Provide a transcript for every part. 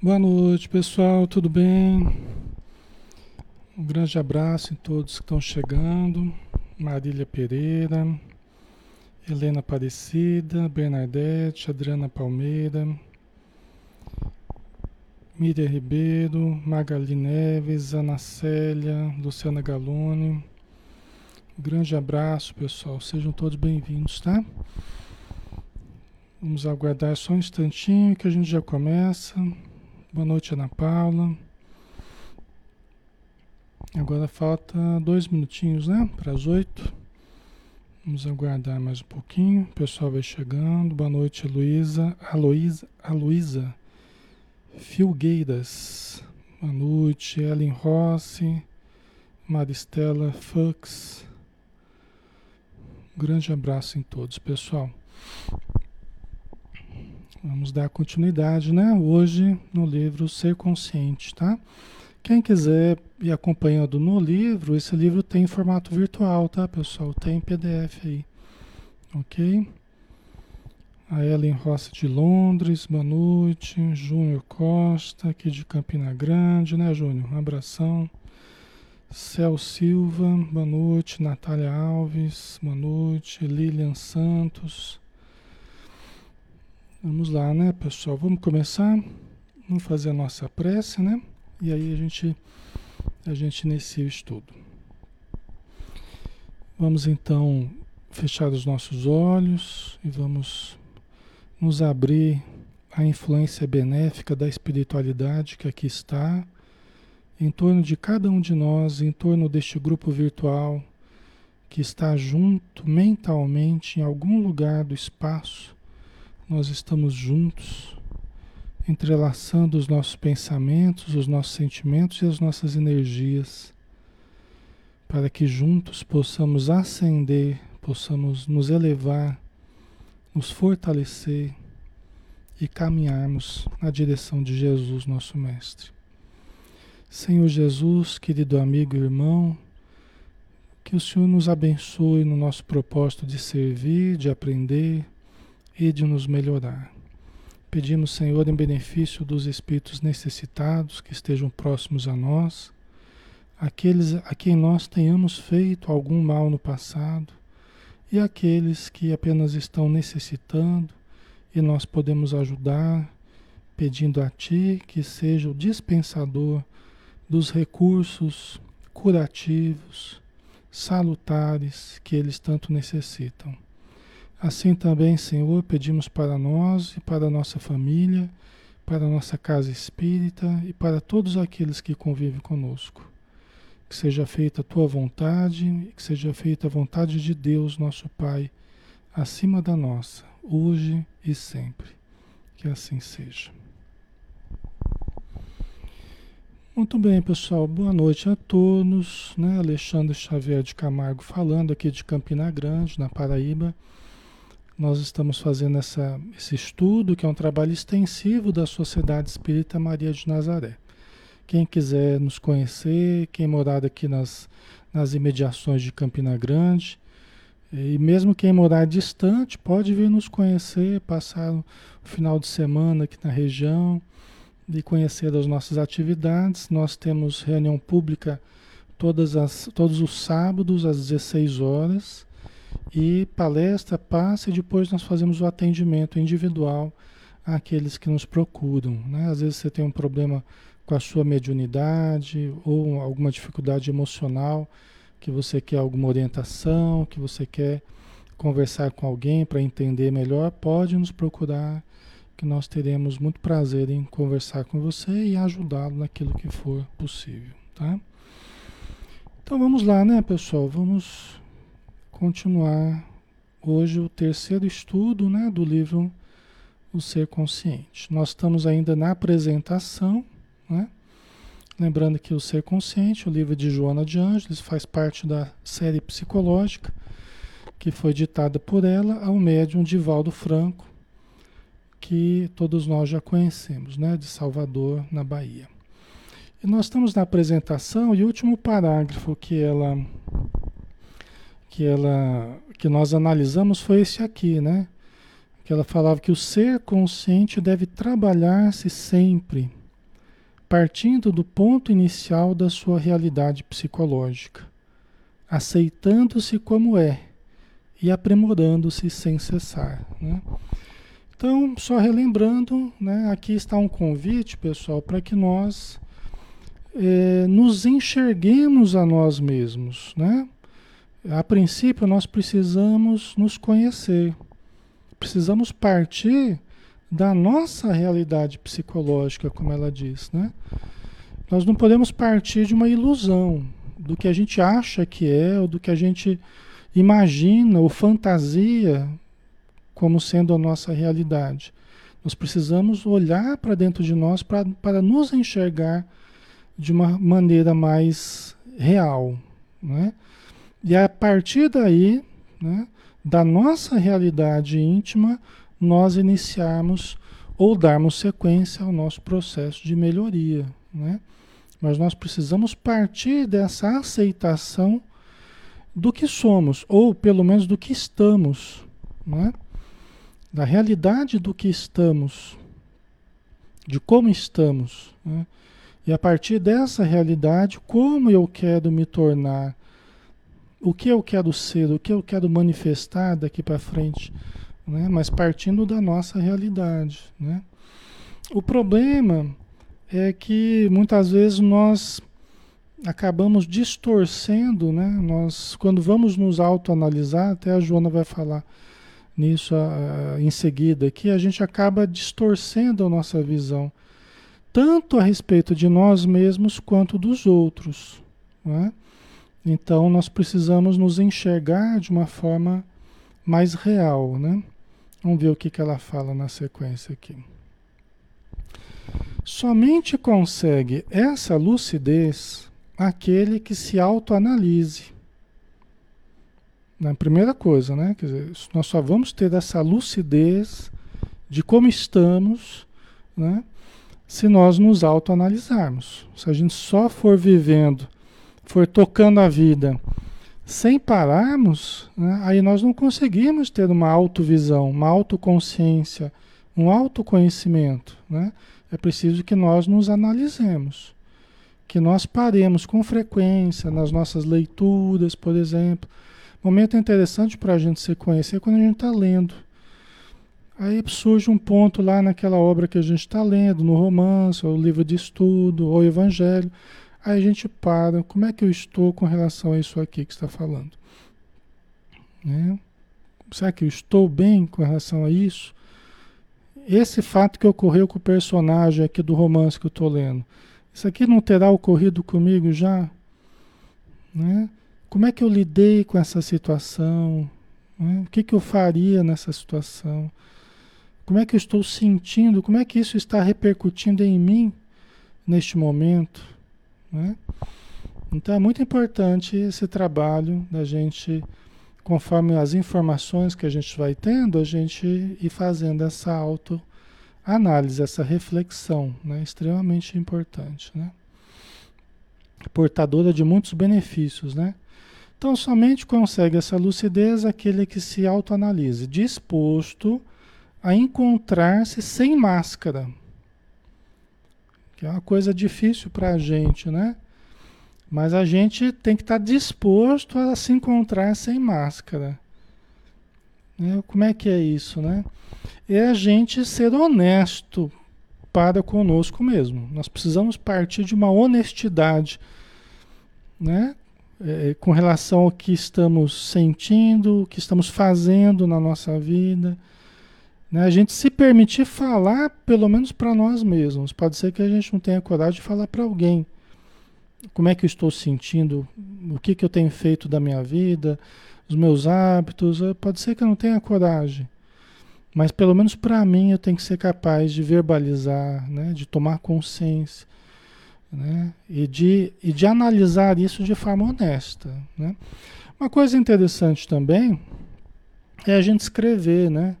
Boa noite, pessoal, tudo bem? Um grande abraço em todos que estão chegando. Marília Pereira, Helena Aparecida, Bernadette, Adriana Palmeira, Miriam Ribeiro, Magali Neves, Ana Célia, Luciana Galone. Um grande abraço, pessoal. Sejam todos bem-vindos, tá? Vamos aguardar só um instantinho que a gente já começa. Boa noite, Ana Paula. Agora falta dois minutinhos, né? Para as oito. Vamos aguardar mais um pouquinho. O pessoal vai chegando. Boa noite, Luísa. Aloísa. Aloísa. Filgueiras. Boa noite, Ellen Rossi. Maristela Fux. grande abraço em todos, pessoal. Vamos dar continuidade, né? Hoje no livro Ser Consciente, tá? Quem quiser ir acompanhando no livro, esse livro tem em formato virtual, tá, pessoal? Tem PDF aí, ok? A Ellen Rossi de Londres, boa noite. Júnior Costa, aqui de Campina Grande, né, Júnior? Um abração. Céu Silva, boa noite. Natália Alves, boa noite. Lilian Santos. Vamos lá, né, pessoal? Vamos começar. Vamos fazer a nossa prece, né? E aí a gente a gente inicia o estudo. Vamos então fechar os nossos olhos e vamos nos abrir à influência benéfica da espiritualidade que aqui está em torno de cada um de nós, em torno deste grupo virtual que está junto mentalmente em algum lugar do espaço nós estamos juntos, entrelaçando os nossos pensamentos, os nossos sentimentos e as nossas energias, para que juntos possamos ascender, possamos nos elevar, nos fortalecer e caminharmos na direção de Jesus, nosso Mestre. Senhor Jesus, querido amigo e irmão, que o Senhor nos abençoe no nosso propósito de servir, de aprender, e de nos melhorar. Pedimos, Senhor, em benefício dos espíritos necessitados que estejam próximos a nós, aqueles a quem nós tenhamos feito algum mal no passado e aqueles que apenas estão necessitando e nós podemos ajudar, pedindo a Ti que seja o dispensador dos recursos curativos, salutares que eles tanto necessitam. Assim também, Senhor, pedimos para nós e para a nossa família, para a nossa casa espírita e para todos aqueles que convivem conosco. Que seja feita a tua vontade, que seja feita a vontade de Deus, nosso Pai, acima da nossa, hoje e sempre. Que assim seja. Muito bem, pessoal. Boa noite a todos. Né? Alexandre Xavier de Camargo falando aqui de Campina Grande, na Paraíba. Nós estamos fazendo essa, esse estudo, que é um trabalho extensivo da Sociedade Espírita Maria de Nazaré. Quem quiser nos conhecer, quem morar aqui nas, nas imediações de Campina Grande, e mesmo quem morar distante, pode vir nos conhecer, passar o final de semana aqui na região e conhecer as nossas atividades. Nós temos reunião pública todas as, todos os sábados às 16 horas e palestra, passa e depois nós fazemos o atendimento individual àqueles que nos procuram. Né? Às vezes você tem um problema com a sua mediunidade ou alguma dificuldade emocional, que você quer alguma orientação, que você quer conversar com alguém para entender melhor, pode nos procurar, que nós teremos muito prazer em conversar com você e ajudá-lo naquilo que for possível, tá? Então vamos lá, né, pessoal? Vamos continuar hoje o terceiro estudo né, do livro O Ser Consciente. Nós estamos ainda na apresentação, né? lembrando que o Ser Consciente, o livro de Joana de Ângeles, faz parte da série psicológica que foi ditada por ela ao médium Divaldo Franco, que todos nós já conhecemos, né, de Salvador, na Bahia. E nós estamos na apresentação e o último parágrafo que ela que ela que nós analisamos foi esse aqui, né? Que ela falava que o ser consciente deve trabalhar-se sempre partindo do ponto inicial da sua realidade psicológica, aceitando-se como é e aprimorando-se sem cessar. Né? Então, só relembrando, né, aqui está um convite, pessoal, para que nós é, nos enxerguemos a nós mesmos. Né? A princípio, nós precisamos nos conhecer, precisamos partir da nossa realidade psicológica, como ela diz. Né? Nós não podemos partir de uma ilusão, do que a gente acha que é, ou do que a gente imagina ou fantasia como sendo a nossa realidade. Nós precisamos olhar para dentro de nós para nos enxergar de uma maneira mais real. Né? E a partir daí, né, da nossa realidade íntima, nós iniciarmos ou darmos sequência ao nosso processo de melhoria. Né? Mas nós precisamos partir dessa aceitação do que somos, ou pelo menos do que estamos. Né? da realidade do que estamos, de como estamos. Né? E a partir dessa realidade, como eu quero me tornar, o que eu quero ser, o que eu quero manifestar daqui para frente, né? mas partindo da nossa realidade. Né? O problema é que muitas vezes nós acabamos distorcendo, né? Nós, quando vamos nos autoanalisar, até a Joana vai falar nisso uh, em seguida, que a gente acaba distorcendo a nossa visão, tanto a respeito de nós mesmos quanto dos outros. É? Então nós precisamos nos enxergar de uma forma mais real. Né? Vamos ver o que, que ela fala na sequência aqui. Somente consegue essa lucidez aquele que se autoanalise na primeira coisa, né? Quer dizer, nós só vamos ter essa lucidez de como estamos, né? Se nós nos autoanalisarmos. Se a gente só for vivendo, for tocando a vida sem pararmos, né? aí nós não conseguimos ter uma autovisão, uma autoconsciência, um autoconhecimento, né? É preciso que nós nos analisemos, que nós paremos com frequência nas nossas leituras, por exemplo, Momento interessante para a gente se conhecer é quando a gente está lendo. Aí surge um ponto lá naquela obra que a gente está lendo, no romance, ou livro de estudo, ou evangelho. Aí a gente para, como é que eu estou com relação a isso aqui que está falando? Né? Será que eu estou bem com relação a isso? Esse fato que ocorreu com o personagem aqui do romance que eu estou lendo, isso aqui não terá ocorrido comigo já? Né? Como é que eu lidei com essa situação? Né? O que, que eu faria nessa situação? Como é que eu estou sentindo? Como é que isso está repercutindo em mim neste momento? Né? Então é muito importante esse trabalho da gente, conforme as informações que a gente vai tendo, a gente ir fazendo essa autoanálise, essa reflexão, né? extremamente importante. Né? Portadora de muitos benefícios, né? Então, somente consegue essa lucidez aquele que se autoanalise, disposto a encontrar-se sem máscara. Que é uma coisa difícil para a gente, né? Mas a gente tem que estar disposto a se encontrar sem máscara. Né? Como é que é isso, né? É a gente ser honesto para conosco mesmo. Nós precisamos partir de uma honestidade, né? é, com relação ao que estamos sentindo, o que estamos fazendo na nossa vida. Né? A gente se permitir falar, pelo menos para nós mesmos. Pode ser que a gente não tenha coragem de falar para alguém. Como é que eu estou sentindo? O que, que eu tenho feito da minha vida? Os meus hábitos? Eh, pode ser que eu não tenha coragem. Mas pelo menos para mim eu tenho que ser capaz de verbalizar, né? de tomar consciência né? e, de, e de analisar isso de forma honesta. Né? Uma coisa interessante também é a gente escrever, né?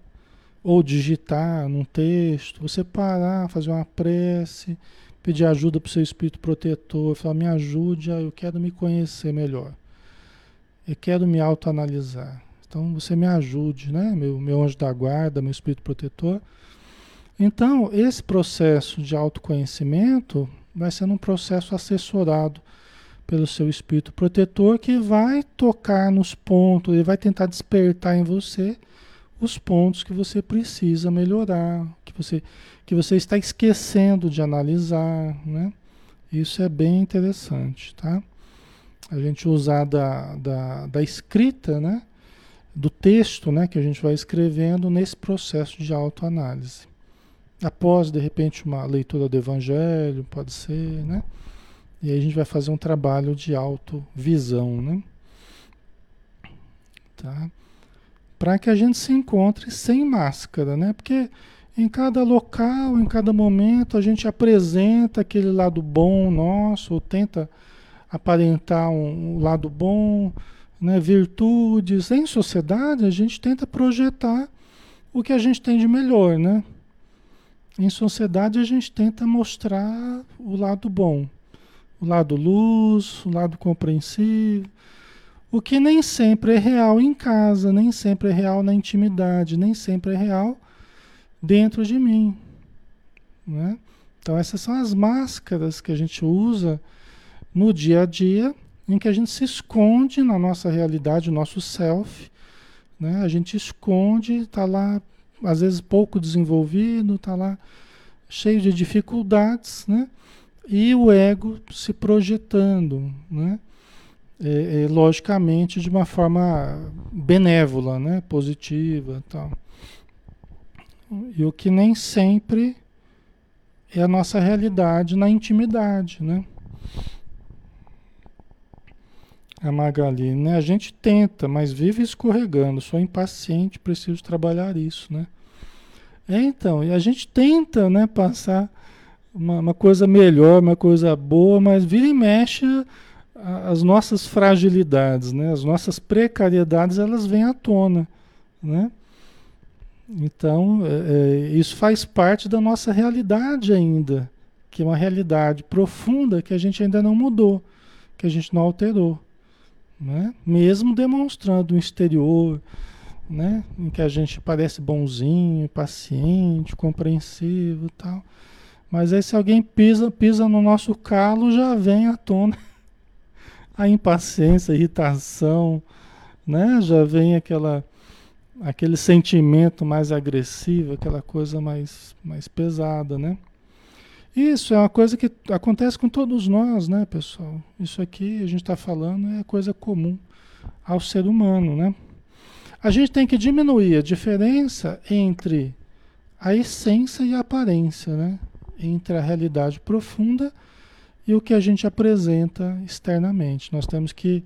Ou digitar num texto, você parar, fazer uma prece, pedir ajuda para o seu espírito protetor, falar, me ajude, eu quero me conhecer melhor, eu quero me autoanalisar. Então você me ajude, né? Meu, meu anjo da guarda, meu espírito protetor. Então, esse processo de autoconhecimento vai sendo um processo assessorado pelo seu espírito protetor que vai tocar nos pontos, ele vai tentar despertar em você os pontos que você precisa melhorar, que você, que você está esquecendo de analisar, né? Isso é bem interessante, tá? A gente usar da, da, da escrita, né? Do texto, né? Que a gente vai escrevendo nesse processo de autoanálise. Após, de repente, uma leitura do Evangelho, pode ser, né? E aí a gente vai fazer um trabalho de autovisão, né? Tá? Para que a gente se encontre sem máscara, né? Porque em cada local, em cada momento, a gente apresenta aquele lado bom nosso, ou tenta aparentar um, um lado bom, né? virtudes. Em sociedade, a gente tenta projetar o que a gente tem de melhor, né? Em sociedade, a gente tenta mostrar o lado bom o lado luz, o lado compreensivo, o que nem sempre é real em casa, nem sempre é real na intimidade, nem sempre é real dentro de mim. Né? Então, essas são as máscaras que a gente usa no dia a dia, em que a gente se esconde na nossa realidade, o nosso self. Né? A gente esconde, está lá, às vezes pouco desenvolvido, está lá cheio de dificuldades, né? e o ego se projetando, né? É, é, logicamente de uma forma benévola, né? positiva tal. E o que nem sempre é a nossa realidade na intimidade, né? A Magali, né? A gente tenta, mas vive escorregando. Sou impaciente, preciso trabalhar isso, né? É, então, e a gente tenta, né, passar uma, uma coisa melhor, uma coisa boa, mas vira e mexe as nossas fragilidades, né? as nossas precariedades, elas vêm à tona. Né? Então, é, é, isso faz parte da nossa realidade ainda, que é uma realidade profunda que a gente ainda não mudou, que a gente não alterou. Né? Mesmo demonstrando um exterior, né? em que a gente parece bonzinho, paciente, compreensivo tal. Mas aí se alguém pisa, pisa no nosso calo, já vem à tona a impaciência, a irritação, né? Já vem aquela aquele sentimento mais agressivo, aquela coisa mais mais pesada, né? Isso é uma coisa que acontece com todos nós, né, pessoal? Isso aqui a gente está falando é coisa comum ao ser humano, né? A gente tem que diminuir a diferença entre a essência e a aparência, né? entre a realidade profunda e o que a gente apresenta externamente. Nós temos que,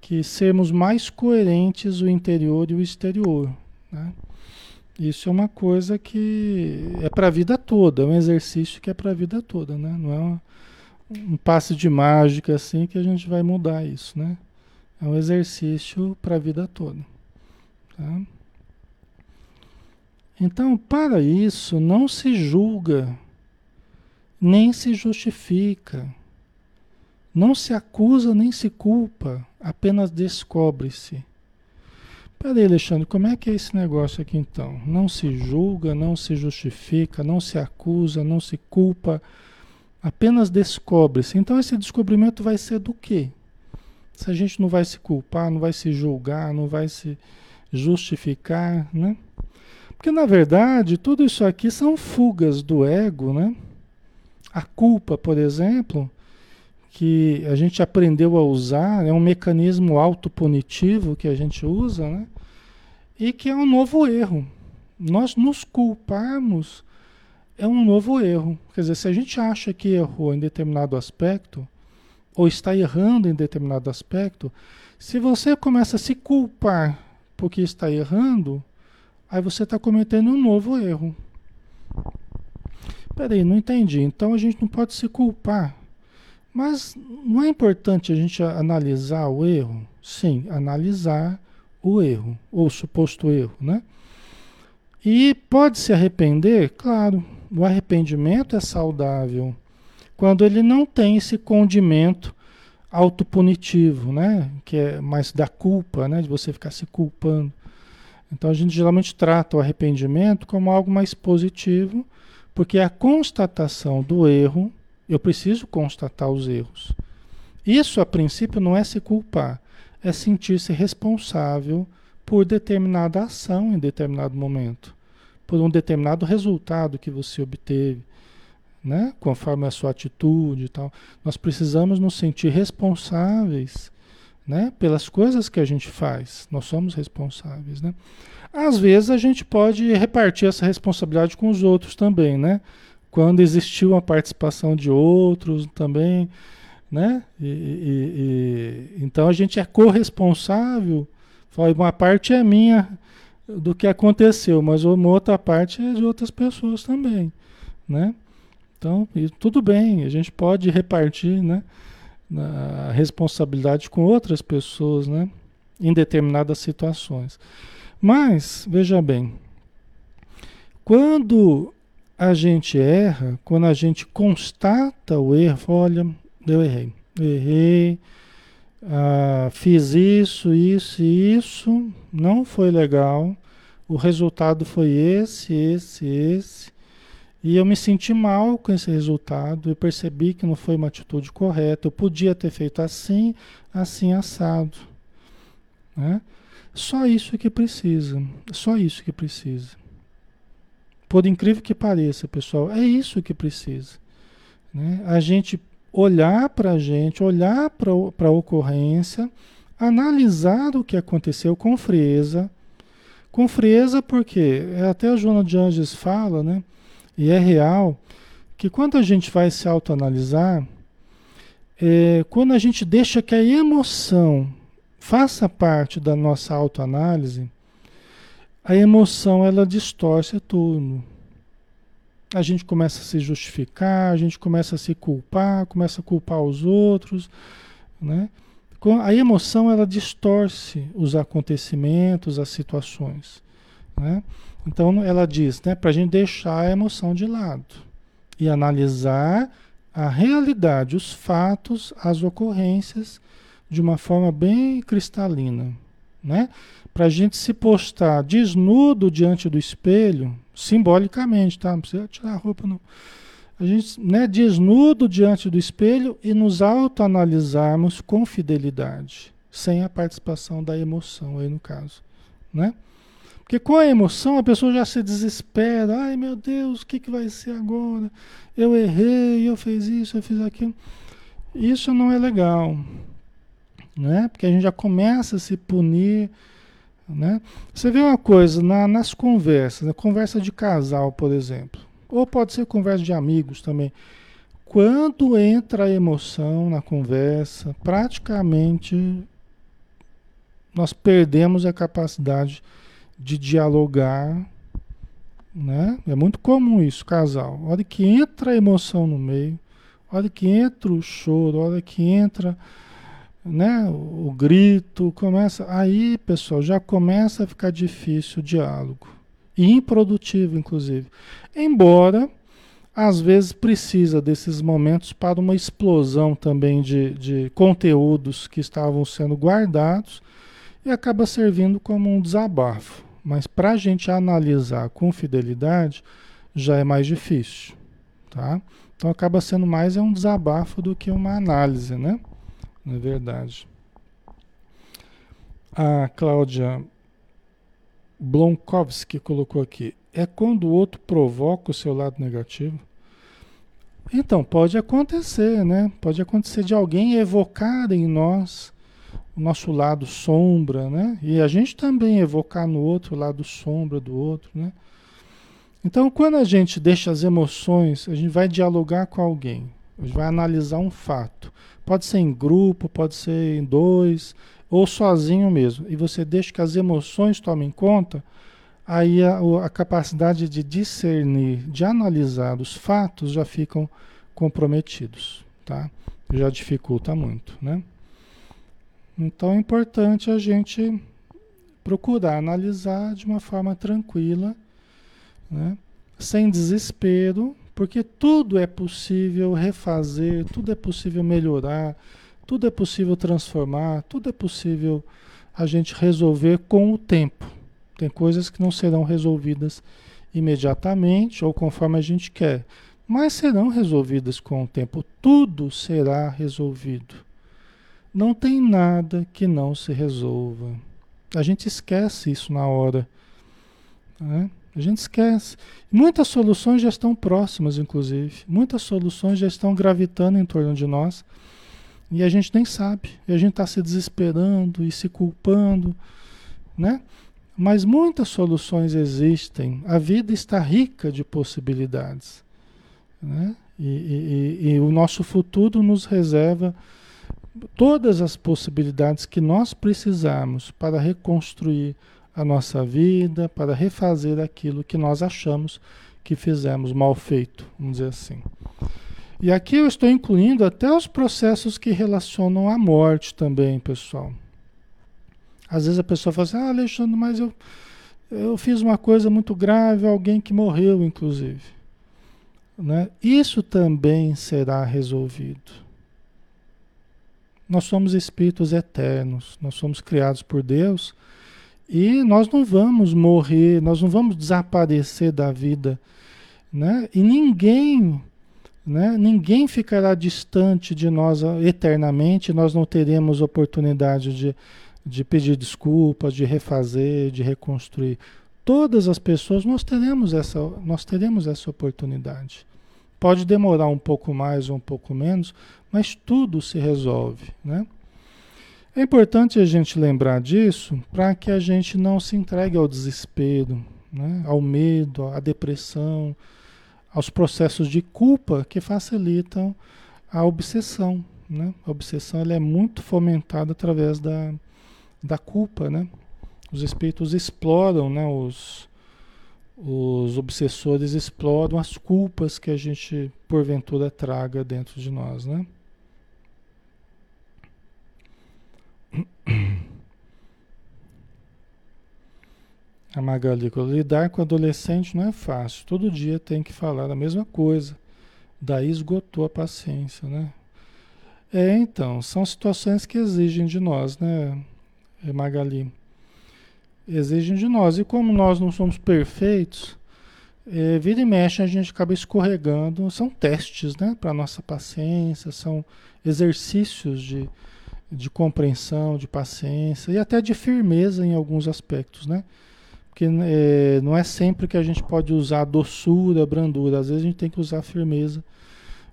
que sermos mais coerentes o interior e o exterior. Né? Isso é uma coisa que é para a vida toda, é um exercício que é para a vida toda, né? não é uma, um passe de mágica assim que a gente vai mudar isso. Né? É um exercício para a vida toda. Tá? Então, para isso, não se julga nem se justifica, não se acusa nem se culpa, apenas descobre-se. Peraí, Alexandre, como é que é esse negócio aqui então? Não se julga, não se justifica, não se acusa, não se culpa, apenas descobre-se. Então esse descobrimento vai ser do quê? Se a gente não vai se culpar, não vai se julgar, não vai se justificar, né? Porque na verdade tudo isso aqui são fugas do ego, né? A culpa, por exemplo, que a gente aprendeu a usar, é um mecanismo autopunitivo que a gente usa, né? E que é um novo erro. Nós nos culparmos é um novo erro. Quer dizer, se a gente acha que errou em determinado aspecto, ou está errando em determinado aspecto, se você começa a se culpar porque está errando, aí você está cometendo um novo erro. Peraí, não entendi. Então a gente não pode se culpar. Mas não é importante a gente analisar o erro? Sim, analisar o erro, ou suposto erro, né? E pode se arrepender? Claro, o arrependimento é saudável. Quando ele não tem esse condimento autopunitivo, né? Que é mais da culpa, né? De você ficar se culpando. Então a gente geralmente trata o arrependimento como algo mais positivo porque a constatação do erro Eu preciso constatar os erros. Isso, a princípio, não é se culpar, é sentir-se responsável por determinada ação em determinado momento, por um determinado resultado que você obteve, né? conforme a sua atitude e tal. Nós precisamos nos sentir responsáveis né? pelas coisas que a gente faz. Nós somos responsáveis. Né? Às vezes a gente pode repartir essa responsabilidade com os outros também, né? Quando existiu a participação de outros também, né? E, e, e, então a gente é corresponsável. Uma parte é minha do que aconteceu, mas uma outra parte é de outras pessoas também, né? Então, tudo bem, a gente pode repartir, né? A responsabilidade com outras pessoas, né? Em determinadas situações. Mas, veja bem, quando a gente erra, quando a gente constata o erro, olha, eu errei, errei, ah, fiz isso, isso e isso, não foi legal, o resultado foi esse, esse, esse, e eu me senti mal com esse resultado, eu percebi que não foi uma atitude correta, eu podia ter feito assim, assim, assado, né? Só isso que precisa. Só isso que precisa. Por incrível que pareça, pessoal, é isso que precisa. Né? A gente olhar para a gente, olhar para a ocorrência, analisar o que aconteceu com frieza. Com frieza, porque até a Joana de Anges fala, né? E é real, que quando a gente vai se autoanalisar, é, quando a gente deixa que a emoção faça parte da nossa autoanálise, a emoção ela distorce tudo. A gente começa a se justificar, a gente começa a se culpar, começa a culpar os outros, né? A emoção ela distorce os acontecimentos, as situações, né? Então ela diz, né, para a gente deixar a emoção de lado e analisar a realidade, os fatos, as ocorrências de uma forma bem cristalina, né? Para a gente se postar desnudo diante do espelho, simbolicamente, tá? Não precisa tirar a roupa, não. A gente, né, desnudo diante do espelho e nos autoanalisarmos com fidelidade, sem a participação da emoção aí no caso, né? Porque com a emoção a pessoa já se desespera. Ai meu Deus, o que, que vai ser agora? Eu errei, eu fiz isso, eu fiz aquilo. Isso não é legal né? Porque a gente já começa a se punir, né? Você vê uma coisa na, nas conversas, na conversa de casal, por exemplo, ou pode ser conversa de amigos também. Quando entra a emoção na conversa, praticamente nós perdemos a capacidade de dialogar, né? É muito comum isso, casal. Olha que entra a emoção no meio, olha que entra o choro, olha que entra né, o grito, começa. Aí, pessoal, já começa a ficar difícil o diálogo. E improdutivo, inclusive. Embora, às vezes, precisa desses momentos para uma explosão também de, de conteúdos que estavam sendo guardados e acaba servindo como um desabafo. Mas para a gente analisar com fidelidade, já é mais difícil. Tá? Então acaba sendo mais é um desabafo do que uma análise, né? Não é verdade. A Cláudia Blomkowski colocou aqui: é quando o outro provoca o seu lado negativo? Então, pode acontecer, né? Pode acontecer de alguém evocar em nós o nosso lado sombra, né? E a gente também evocar no outro o lado sombra do outro, né? Então, quando a gente deixa as emoções, a gente vai dialogar com alguém, a gente vai analisar um fato. Pode ser em grupo, pode ser em dois, ou sozinho mesmo. E você deixa que as emoções tomem conta, aí a, a capacidade de discernir, de analisar os fatos já ficam comprometidos, tá? Já dificulta muito, né? Então é importante a gente procurar analisar de uma forma tranquila, né? sem desespero, porque tudo é possível refazer, tudo é possível melhorar, tudo é possível transformar, tudo é possível a gente resolver com o tempo. Tem coisas que não serão resolvidas imediatamente ou conforme a gente quer. mas serão resolvidas com o tempo. Tudo será resolvido. Não tem nada que não se resolva. A gente esquece isso na hora. Né? A gente esquece. Muitas soluções já estão próximas, inclusive. Muitas soluções já estão gravitando em torno de nós. E a gente nem sabe. E a gente está se desesperando e se culpando. Né? Mas muitas soluções existem. A vida está rica de possibilidades. Né? E, e, e, o nosso futuro nos reserva todas as possibilidades que nós precisamos para reconstruir a nossa vida, para refazer aquilo que nós achamos que fizemos mal feito, vamos dizer assim. E aqui eu estou incluindo até os processos que relacionam à morte também, pessoal. Às vezes a pessoa fala assim, ah, Alexandre, mas eu, eu fiz uma coisa muito grave, alguém que morreu, inclusive. Né? Isso também será resolvido. Nós somos espíritos eternos, nós somos criados por Deus e nós não vamos morrer, nós não vamos desaparecer da vida. Né? E ninguém, né? ninguém ficará distante de nós eternamente, nós não teremos oportunidade de de pedir desculpas, de refazer, de reconstruir. Todas as pessoas nós teremos essa, nós teremos essa oportunidade. Pode demorar um pouco mais ou um pouco menos, mas tudo se resolve, né? É importante a gente lembrar disso para que a gente não se entregue ao desespero, né? ao medo, à depressão, aos processos de culpa que facilitam a obsessão. Né? A obsessão ela é muito fomentada através da, da culpa, né? Os espíritos exploram, né? Os, os obsessores exploram as culpas que a gente porventura traga dentro de nós, né? A Magali, lidar com adolescente não é fácil. Todo dia tem que falar a mesma coisa. Daí esgotou a paciência, né? É, então, são situações que exigem de nós, né? É, Magali, exigem de nós. E como nós não somos perfeitos, é, vira e mexe a gente acaba escorregando. São testes né, para nossa paciência, são exercícios de, de compreensão, de paciência e até de firmeza em alguns aspectos, né? Porque é, não é sempre que a gente pode usar doçura, brandura, às vezes a gente tem que usar firmeza,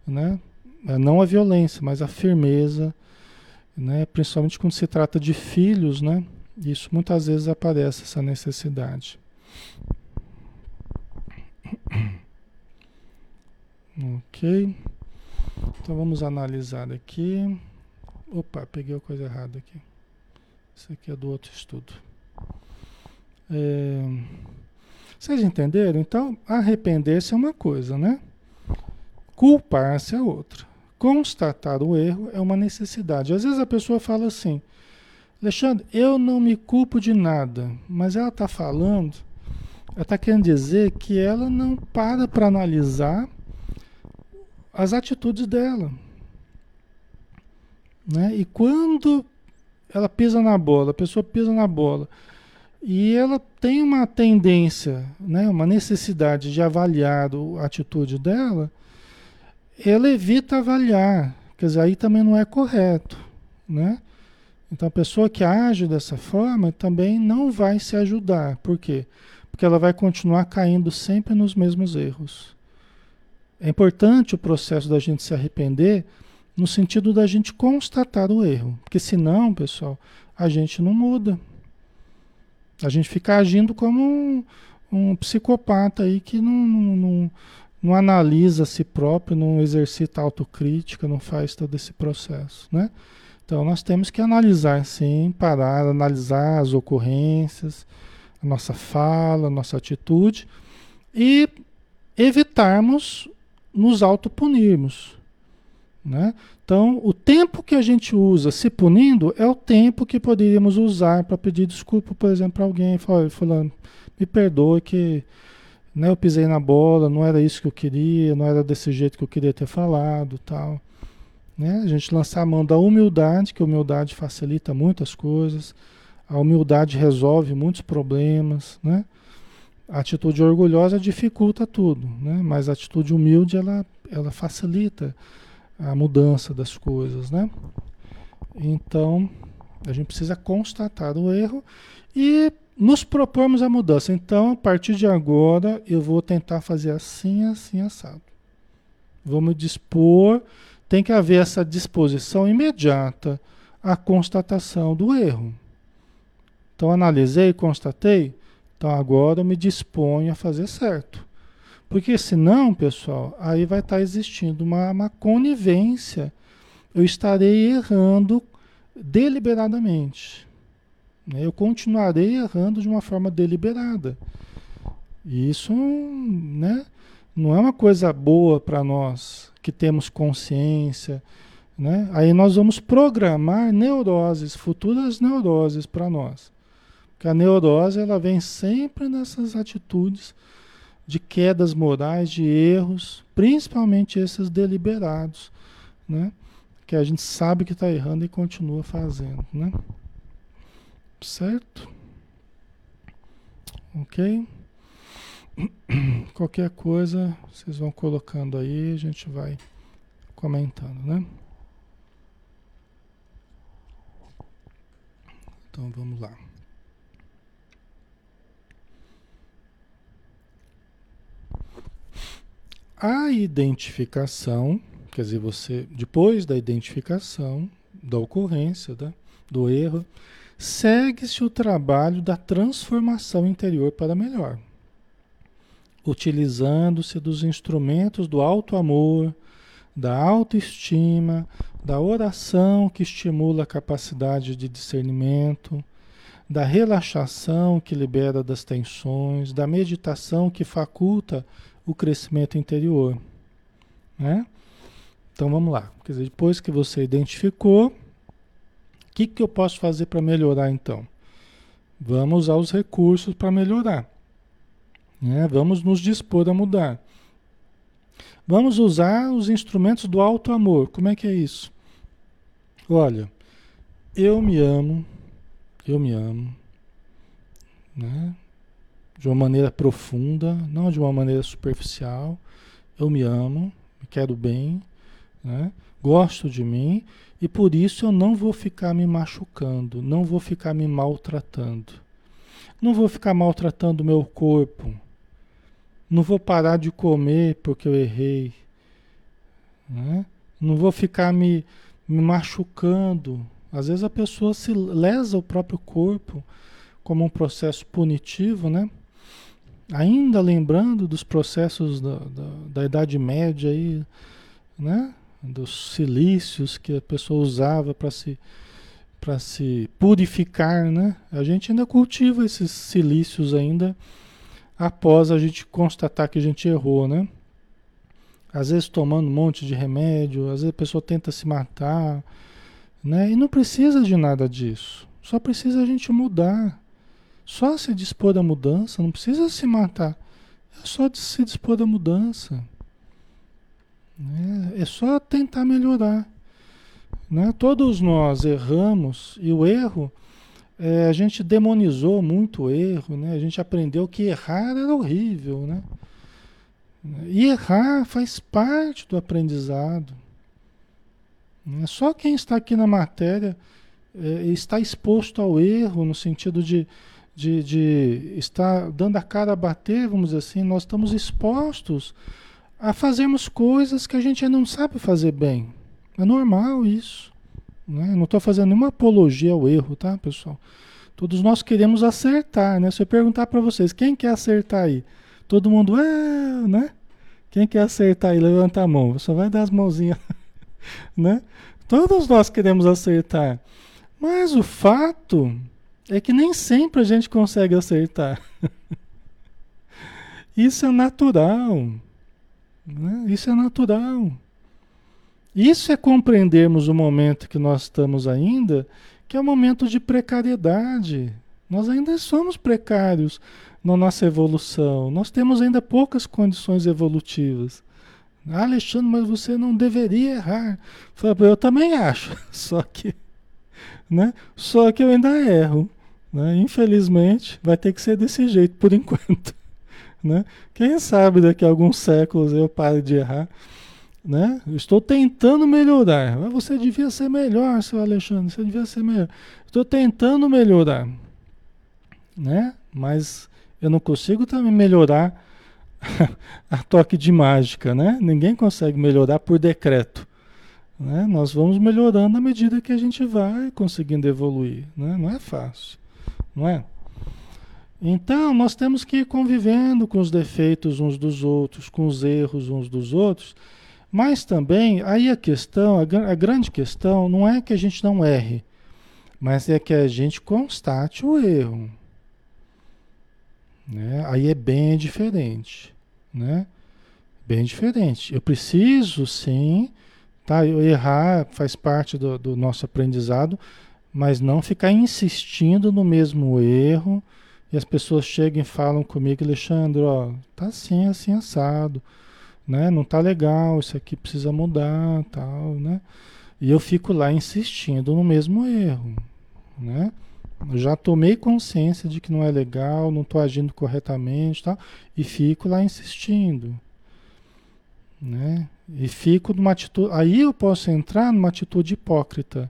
né? Não a violência, mas a firmeza né? Principalmente quando se trata de filhos, né? Isso muitas vezes aparece essa necessidade. Ok. Então vamos analisar aqui. Opa, peguei a coisa errada aqui. Isso aqui é do outro estudo. É... Vocês entenderam? Então, arrepender-se é uma coisa, né? Culpar-se é outra. Constatar o erro é uma necessidade. Às vezes a pessoa fala assim, Alexandre, eu não me culpo de nada, mas ela está falando, ela está querendo dizer que ela não para para analisar as atitudes dela. Né? E quando ela pisa na bola, a pessoa pisa na bola, e ela tem uma tendência, né, uma necessidade de avaliar a atitude dela, ela evita avaliar, quer dizer, aí também não é correto, né? Então a pessoa que age dessa forma também não vai se ajudar. Por quê? Porque ela vai continuar caindo sempre nos mesmos erros. É importante o processo da gente se arrepender no sentido da gente constatar o erro. Porque senão, pessoal, a gente não muda. A gente fica agindo como um, um psicopata aí que não, não, não não analisa a si próprio, não exercita autocrítica, não faz todo esse processo, né? Então nós temos que analisar sim, parar, analisar as ocorrências, a nossa fala, a nossa atitude e evitarmos nos autopunirmos, né? Então, o tempo que a gente usa se punindo é o tempo que poderíamos usar para pedir desculpa, por exemplo, para alguém, fulano, me perdoe que né, eu pisei na bola, não era isso que eu queria, não era desse jeito que eu queria ter falado, tal. Né? A gente lançar a mão da humildade, que a humildade facilita muitas coisas, a humildade resolve muitos problemas, né? A atitude orgulhosa dificulta tudo, né? Mas a atitude humilde ela, ela facilita a mudança das coisas, né? Então, a gente precisa constatar o erro e nos propormos a mudança. Então, a partir de agora, eu vou tentar fazer assim, assim, assado. Me dispor, tem que haver essa disposição imediata à constatação do erro. Então, analisei, constatei, então agora eu me disponho a fazer certo. Porque senão, pessoal, aí vai estar existindo uma, uma conivência. Eu estarei errando deliberadamente. Né? Eu continuarei errando de uma forma deliberada. E isso né, não é uma coisa boa para nós que temos consciência. Né? Aí nós vamos programar neuroses, futuras neuroses para nós. Porque a neurose ela vem sempre nessas atitudes de quedas morais, de erros, principalmente esses deliberados, né? que a gente sabe que está errando e continua fazendo, né? Certo? Ok? Qualquer coisa, vocês vão colocando aí, a gente vai comentando, né? Então vamos lá. A identificação Quer dizer, você, depois da identificação da ocorrência, da, do erro, segue-se o trabalho da transformação interior para melhor, utilizando-se dos instrumentos do alto amor, da autoestima, da oração que estimula a capacidade de discernimento, da relaxação que libera das tensões, da meditação que faculta o crescimento interior. Né? Então vamos lá. Quer dizer, depois que você identificou, o que, que eu posso fazer para melhorar então? Vamos usar os recursos para melhorar. Né? Vamos nos dispor a mudar. Vamos usar os instrumentos do alto amor. Como é que é isso? Olha, eu me amo, eu me amo, né? De uma maneira profunda, não de uma maneira superficial. Eu me amo, me quero bem, né? Gosto de mim e por isso eu não vou ficar me machucando, não vou ficar me maltratando. Não vou ficar maltratando o meu corpo. Não vou parar de comer porque eu errei. Né? Não vou ficar me, me machucando. Às vezes a pessoa se lesa o próprio corpo como um processo punitivo, né? Ainda lembrando dos processos da, da, da Idade Média aí, né? dos silícios que a pessoa usava para se para se purificar, né? A gente ainda cultiva esses silícios ainda após a gente constatar que a gente errou, né? Às vezes tomando um monte de remédio, às vezes a pessoa tenta se matar, né? E não precisa de nada disso. Só precisa a gente mudar. Só se dispor da mudança, não precisa se matar. É só se dispor da mudança. É, é só tentar melhorar. Né? Todos nós erramos e o erro, é, a gente demonizou muito o erro, né? a gente aprendeu que errar era horrível. Né? E errar faz parte do aprendizado. Né? Só quem está aqui na matéria é, está exposto ao erro, no sentido de, de, de estar dando a cara a bater, vamos dizer assim, nós estamos expostos a fazermos coisas que a gente não sabe fazer bem. É normal isso. Né? Não estou fazendo nenhuma apologia ao erro, tá, pessoal? Todos nós queremos acertar, né? Se eu perguntar para vocês, quem quer acertar aí? Todo mundo, é, né? Quem quer acertar aí? Levanta a mão. Só vai dar as mãozinhas, né? Todos nós queremos acertar. Mas o fato é que nem sempre a gente consegue acertar. Isso é natural. Né? Isso é natural. Isso é compreendermos o momento que nós estamos ainda, que é um momento de precariedade. Nós ainda somos precários na nossa evolução. Nós temos ainda poucas condições evolutivas. Ah, Alexandre, mas você não deveria errar. Eu também acho, só que, né? Só que eu ainda erro. Né? Infelizmente, vai ter que ser desse jeito por enquanto. né? Quem sabe daqui a alguns séculos eu pare de errar, né? Eu estou tentando melhorar. Mas você devia ser melhor, seu Alexandre, você devia ser melhor. Estou tentando melhorar, né? Mas eu não consigo também melhorar a toque de mágica, né? Ninguém consegue melhorar por decreto. Né? Nós vamos melhorando à medida que a gente vai conseguindo evoluir. Né? Não é fácil, não é? Então, nós temos que ir convivendo com os defeitos uns dos outros, com os erros uns dos outros, mas também, aí a questão, a, grande questão, não é que a gente não erre, mas é que a gente constate o erro. Né? Aí é bem diferente, né? Bem diferente. Eu preciso, sim, tá? Eu errar faz parte do, do nosso aprendizado, mas não ficar insistindo no mesmo erro. E as pessoas chegam e falam comigo, Alexandre, ó, tá assim, assim, assado, né? Não tá legal, isso aqui precisa mudar, tal, né? E eu fico lá insistindo no mesmo erro, né? Já tomei consciência de que não é legal, não estou agindo corretamente, tá? E fico lá insistindo, né? E fico numa atitude, aí eu posso entrar numa atitude hipócrita,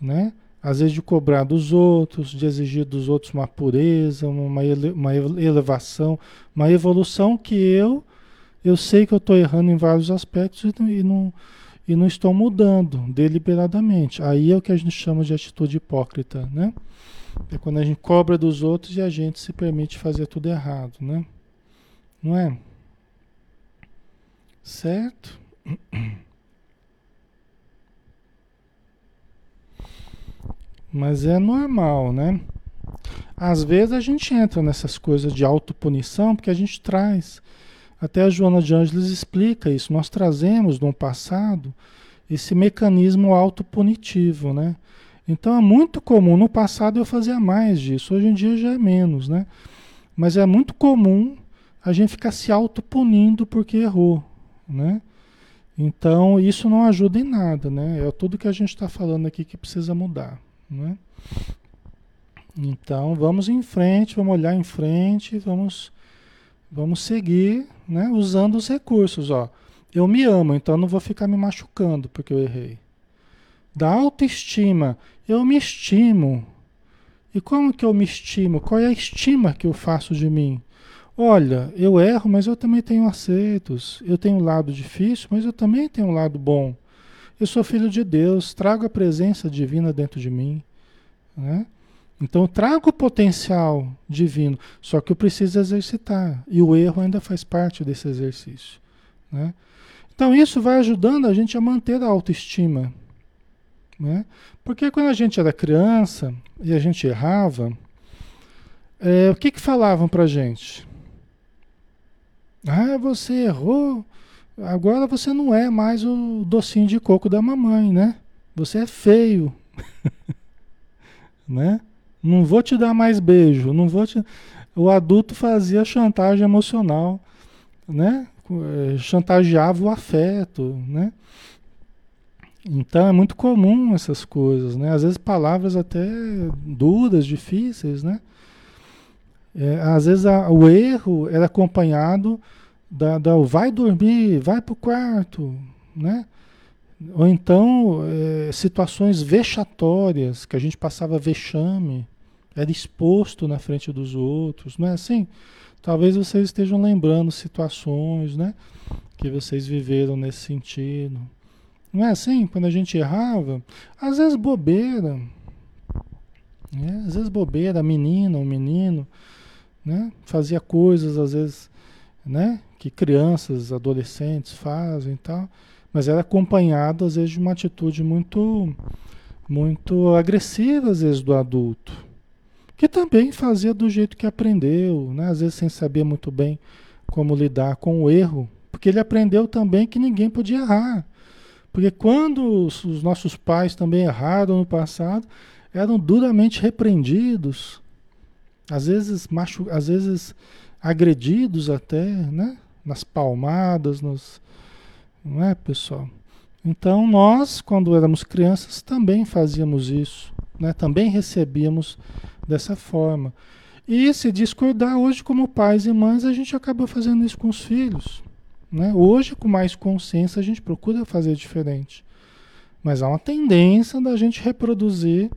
né? Às vezes de cobrar dos outros, de exigir dos outros uma pureza, uma, ele, uma elevação, uma evolução que eu eu sei que eu estou errando em vários aspectos e e não, e não estou mudando deliberadamente. Aí é o que a gente chama de atitude hipócrita, né? É quando a gente cobra dos outros e a gente se permite fazer tudo errado, né? Não é? Certo? Mas é normal, né? Às vezes a gente entra nessas coisas de autopunição porque a gente traz. Até a Joana de Ângeles explica isso. Nós trazemos no passado esse mecanismo autopunitivo, né? Então é muito comum. No passado eu fazia mais disso, hoje em dia já é menos, né? Mas é muito comum a gente ficar se autopunindo porque errou, né? Então, isso não ajuda em nada, né? É tudo que a gente está falando aqui que precisa mudar, né? Então, vamos em frente, vamos olhar em frente, vamos, vamos seguir, né? Usando os recursos, ó. Eu me amo, então não vou ficar me machucando porque eu errei. Da autoestima, eu me estimo. E como que eu me estimo? Qual é a estima que eu faço de mim? Olha, eu erro, mas eu também tenho acertos. Eu tenho um lado difícil, mas eu também tenho um lado bom. Eu sou filho de Deus, trago a presença divina dentro de mim. Né? Então trago o potencial divino, só que eu preciso exercitar. E o erro ainda faz parte desse exercício. Né? Então isso vai ajudando a gente a manter a autoestima. Né? Porque quando a gente era criança e a gente errava, é, o que, que falavam pra gente? Ah, você errou. Agora você não é mais o docinho de coco da mamãe, né? Você é feio. né? Não vou te dar mais beijo, não vou te... O adulto fazia chantagem emocional, né? Eh, chantageava o afeto, né? Então é muito comum essas coisas, né? Às vezes palavras até duras, difíceis, né? É, às vezes a, o erro era acompanhado da, da vai dormir, vai para o quarto, né? Ou então é, situações vexatórias, que a gente passava vexame, era exposto na frente dos outros, não é assim? Talvez vocês estejam lembrando situações, né? Que vocês viveram nesse sentido. Não é assim? Quando a gente errava, às vezes bobeira, né? às vezes bobeira, menina ou menino, né? Fazia coisas, às vezes, né? Que crianças, adolescentes fazem e tal, mas era acompanhado, às vezes, de uma atitude muito, muito agressiva, às vezes, do adulto, que também fazia do jeito que aprendeu, né? Às vezes sem saber muito bem como lidar com o erro, porque ele aprendeu também que ninguém podia errar. Porque quando os nossos pais também erraram no passado, eram duramente repreendidos, às vezes, machu às vezes agredidos até, né? Nas palmadas, nos... não é, pessoal? Então nós, quando éramos crianças, também fazíamos isso, né? Também recebíamos dessa forma. E se descuidar hoje, como pais e mães, a gente acaba fazendo isso com os filhos. Né? Hoje, com mais consciência, a gente procura fazer diferente. Mas há uma tendência da gente reproduzir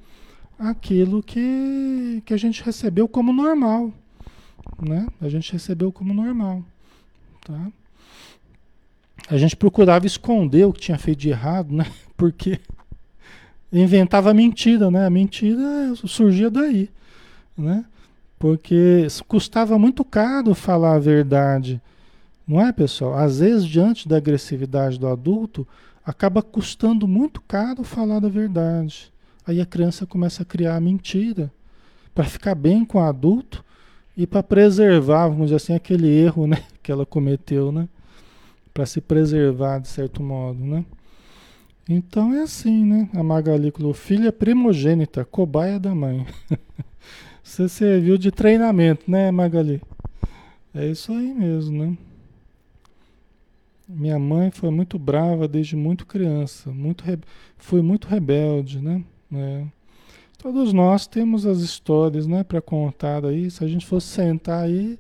aquilo que, que a gente recebeu como normal. Né? A gente recebeu como normal. Tá? A gente procurava esconder o que tinha feito de errado, né? Porque inventava mentira, né? A mentira surgia daí, né? Porque custava muito caro falar a verdade, não é, pessoal? Às vezes, diante da agressividade do adulto, acaba custando muito caro falar a verdade. Aí a criança começa a criar a mentira para ficar bem com o adulto e para preservar, vamos dizer assim, aquele erro, né, que ela cometeu, né? Para se preservar de certo modo, né? Então é assim, né? A Magali falou, filha primogênita, cobaia da mãe. Você serviu de treinamento, né, Magali? É isso aí mesmo, né? Minha mãe foi muito brava desde muito criança, muito re... foi muito rebelde, né? É. Todos nós temos as histórias, né, para contar aí. Se a gente fosse sentar aí,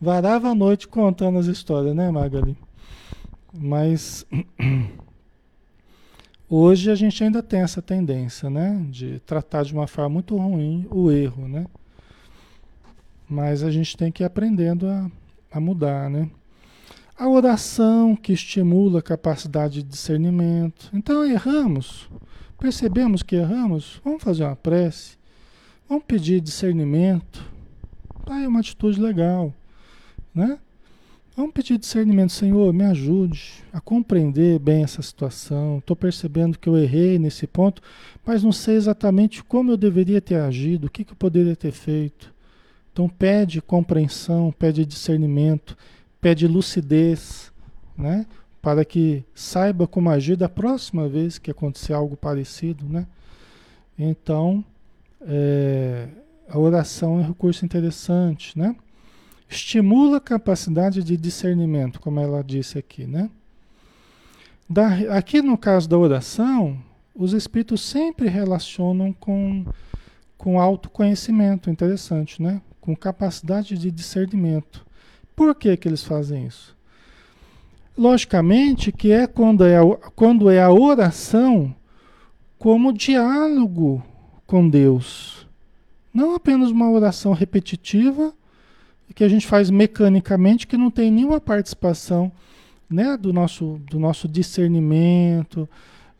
varava a noite contando as histórias, né, Magali? Mas Hoje a gente ainda tem essa tendência, né, de tratar de uma forma muito ruim o erro, né? Mas a gente tem que ir aprendendo a, a mudar, né? A oração que estimula a capacidade de discernimento. Então erramos, percebemos que erramos, vamos fazer uma prece, vamos pedir discernimento. Tá aí uma atitude legal, né? Vamos pedir discernimento, Senhor, me ajude a compreender bem essa situação. Estou percebendo que eu errei nesse ponto, mas não sei exatamente como eu deveria ter agido, o que, que eu poderia ter feito. Então pede compreensão, pede discernimento, pede lucidez, né? Para que saiba como agir da próxima vez que acontecer algo parecido, né? Então, é, a oração é um recurso interessante, né? estimula a capacidade de discernimento, como ela disse aqui, né? Da, aqui no caso da oração, os espíritos sempre relacionam com, com autoconhecimento, interessante, né? Com capacidade de discernimento. Por que, que eles fazem isso? Logicamente que é quando é, a, quando é a oração como diálogo com Deus. Não apenas uma oração repetitiva, que a gente faz mecanicamente, que não tem nenhuma participação né, do, nosso, do nosso discernimento,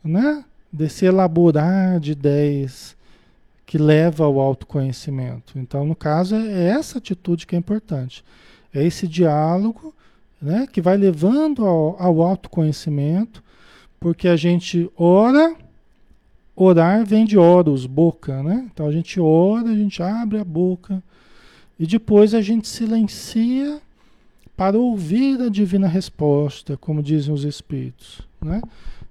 né, desse elaborar de ideias que leva ao autoconhecimento. Então, no caso, é essa atitude que é importante. É esse diálogo né, que vai levando ao, ao autoconhecimento, porque a gente ora, orar vem de oros, boca, né? Então a gente ora, a gente abre a boca, e depois a gente silencia para ouvir a divina resposta, como dizem os espíritos. Né?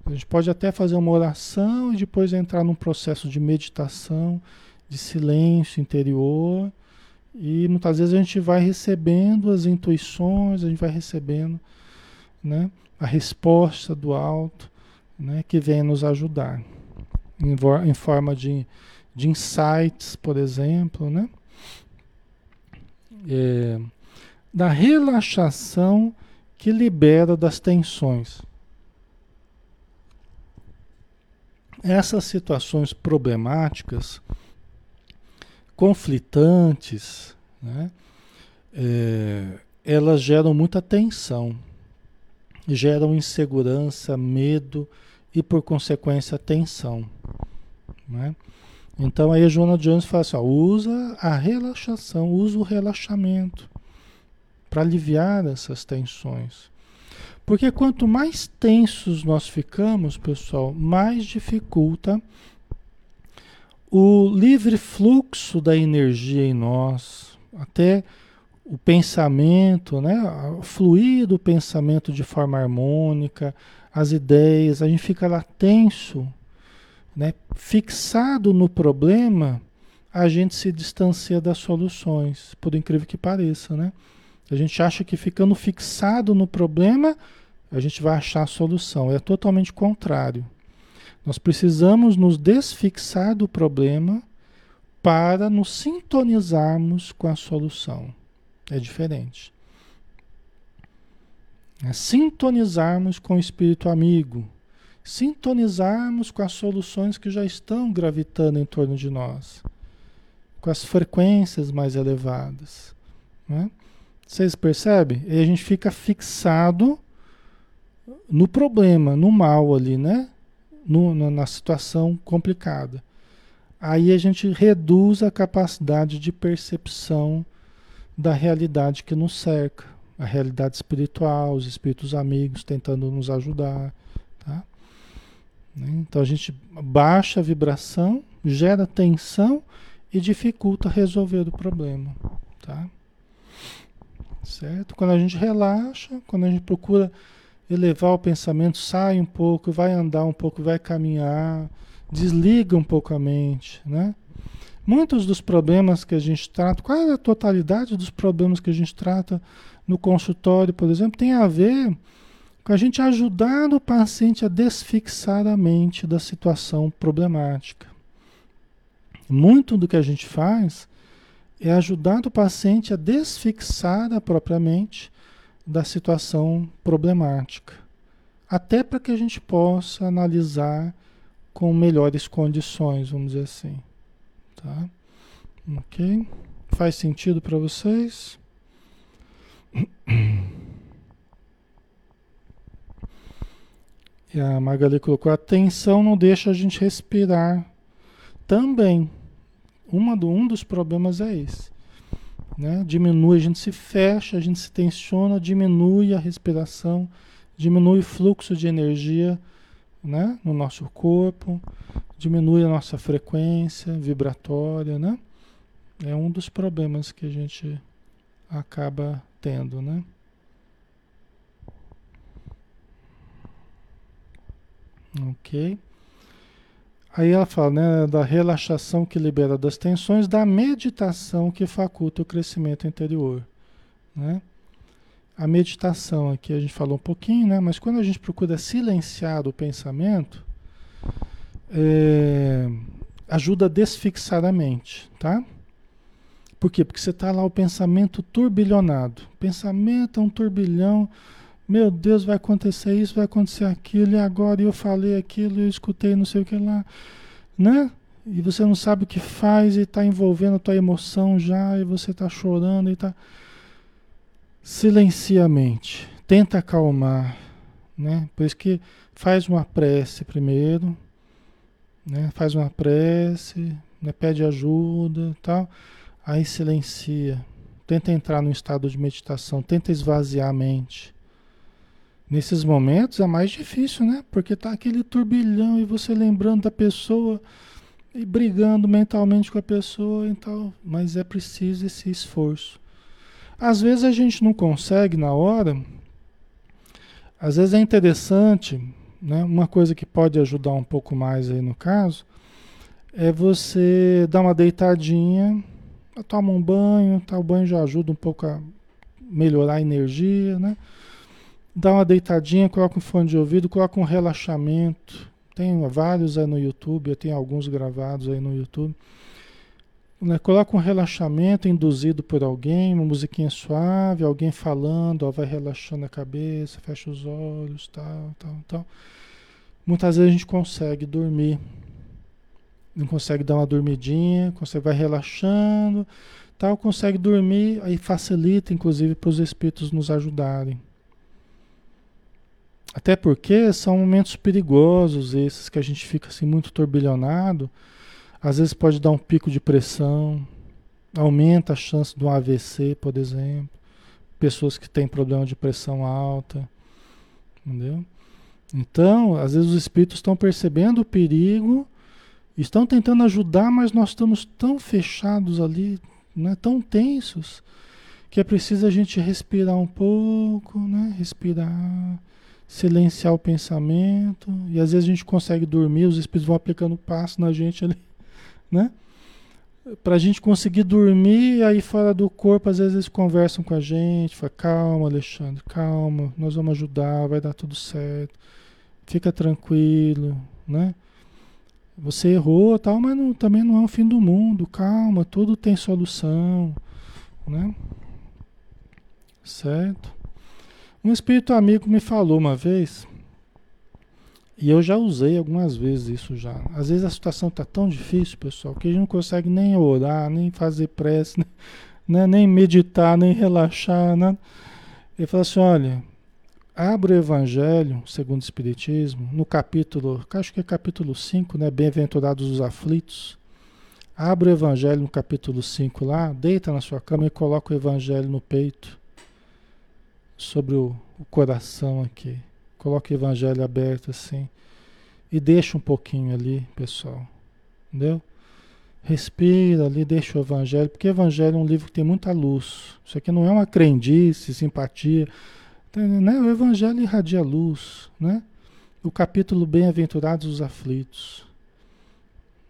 A gente pode até fazer uma oração e depois entrar num processo de meditação, de silêncio interior. E muitas vezes a gente vai recebendo as intuições, a gente vai recebendo né, a resposta do alto né, que vem nos ajudar. Em, em forma de, de insights, por exemplo, né? é, da relaxação que libera das tensões. Essas situações problemáticas, conflitantes, né, é, elas geram muita tensão, geram insegurança, medo e, por consequência, tensão. Né? Então aí a Joana Jones fala assim, ó, usa a relaxação, usa o relaxamento para aliviar essas tensões. Porque quanto mais tensos nós ficamos, pessoal, mais dificulta o livre fluxo da energia em nós, até o pensamento, né? fluir do pensamento de forma harmônica, as ideias, a gente fica lá tenso, né, fixado no problema, a gente se distancia das soluções, por incrível que pareça, né? A gente acha que ficando fixado no problema, a gente vai achar a solução. É totalmente contrário. Nós precisamos nos desfixar do problema para nos sintonizarmos com a solução. É diferente. É sintonizarmos com o espírito amigo, sintonizarmos com as soluções que já estão gravitando em torno de nós, com as frequências mais elevadas. Né? Vocês percebem? E a gente fica fixado no problema, no mal ali, né? No, na situação complicada. Aí a gente reduz a capacidade de percepção da realidade que nos cerca, a realidade espiritual, os espíritos amigos tentando nos ajudar, tá? Então a gente baixa a vibração, gera tensão e dificulta resolver o problema, tá? Certo? Quando a gente relaxa, quando a gente procura elevar o pensamento, sai um pouco, vai andar um pouco, vai caminhar, desliga um pouco a mente, né? Muitos dos problemas que a gente trata, quase a totalidade dos problemas que a gente trata no consultório, por exemplo, tem a ver com a gente ajudar o paciente a desfixar a mente da situação problemática. Muito do que a gente faz é ajudar o paciente a desfixar a própria mente da situação problemática, até para que a gente possa analisar com melhores condições, vamos dizer assim. Tá? Ok? Faz sentido para vocês? E a Magali colocou: a tensão não deixa a gente respirar. Também. Uma do, um dos problemas é esse. Né? Diminui, a gente se fecha, a gente se tensiona, diminui a respiração, diminui o fluxo de energia né? no nosso corpo, diminui a nossa frequência vibratória, né? É um dos problemas que a gente acaba tendo, né? Ok. Aí ela fala, né, da relaxação que libera das tensões, da meditação que faculta o crescimento interior, né? A meditação aqui a gente falou um pouquinho, né? Mas quando a gente procura silenciar o pensamento, é, ajuda a desfixar a mente, tá? Por quê? Porque você está lá o pensamento turbilhonado. Pensamento é um turbilhão. Meu Deus, vai acontecer isso, vai acontecer aquilo, e agora eu falei aquilo, eu escutei não sei o que lá, né? E você não sabe o que faz e está envolvendo a tua emoção já, e você está chorando e está... Silencia a mente, tenta acalmar, né? Por isso que faz uma prece primeiro, né? Faz uma prece, né? pede ajuda, tal Aí silencia. Tenta entrar no estado de meditação, tenta esvaziar a mente. Nesses momentos é mais difícil, né? Porque tá aquele turbilhão e você lembrando da pessoa e brigando mentalmente com a pessoa e tal, mas é preciso esse esforço. Às vezes a gente não consegue na hora. Às vezes é interessante, né? Uma coisa que pode ajudar um pouco mais aí no caso é você dar uma deitadinha toma um banho, tá? o banho já ajuda um pouco a melhorar a energia, né? Dá uma deitadinha, coloca um fone de ouvido, coloca um relaxamento. Tem vários aí no YouTube, eu tenho alguns gravados aí no YouTube. Né? Coloca um relaxamento induzido por alguém, uma musiquinha suave, alguém falando, ó, vai relaxando a cabeça, fecha os olhos, tal, tal, tal. Muitas vezes a gente consegue dormir não consegue dar uma dormidinha, consegue vai relaxando, tal, consegue dormir, aí facilita inclusive para os espíritos nos ajudarem. Até porque são momentos perigosos esses que a gente fica assim muito turbilhonado, às vezes pode dar um pico de pressão, aumenta a chance de um AVC, por exemplo, pessoas que têm problema de pressão alta, entendeu? Então, às vezes os espíritos estão percebendo o perigo Estão tentando ajudar, mas nós estamos tão fechados ali, né, tão tensos, que é preciso a gente respirar um pouco, né, respirar, silenciar o pensamento, e às vezes a gente consegue dormir, os espíritos vão aplicando passo na gente ali, né? Para a gente conseguir dormir, aí fora do corpo, às vezes eles conversam com a gente, fala, calma Alexandre, calma, nós vamos ajudar, vai dar tudo certo, fica tranquilo, né? Você errou, tal, mas não, também não é o fim do mundo. Calma, tudo tem solução, né? Certo? Um espírito amigo me falou uma vez, e eu já usei algumas vezes isso já. Às vezes a situação está tão difícil, pessoal, que a gente não consegue nem orar, nem fazer prece, né? nem meditar, nem relaxar. Né? Ele falou assim: olha, abre o Evangelho, segundo o Espiritismo, no capítulo, acho que é capítulo 5, né? Bem-aventurados os aflitos. Abre o Evangelho no capítulo 5 lá, deita na sua cama e coloca o Evangelho no peito, sobre o, o coração aqui. Coloca o evangelho aberto assim. E deixa um pouquinho ali, pessoal. Entendeu? Respira ali, deixa o evangelho, porque o evangelho é um livro que tem muita luz. Isso aqui não é uma crendice, simpatia. Né? O evangelho irradia luz, né? O capítulo Bem-aventurados os aflitos.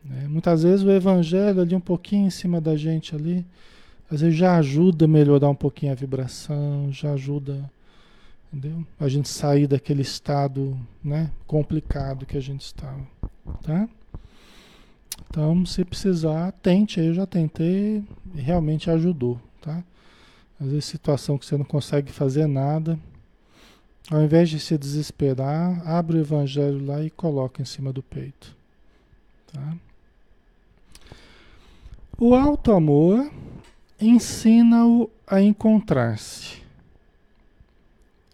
Né? Muitas vezes o evangelho ali um pouquinho em cima da gente ali, às vezes já ajuda a melhorar um pouquinho a vibração, já ajuda Entendeu? A gente sair daquele estado né, complicado que a gente estava. Tá? Então, se precisar, tente. Eu já tentei e realmente ajudou. Tá? Às vezes, situação que você não consegue fazer nada. Ao invés de se desesperar, abre o evangelho lá e coloca em cima do peito. Tá? O alto amor ensina-o a encontrar-se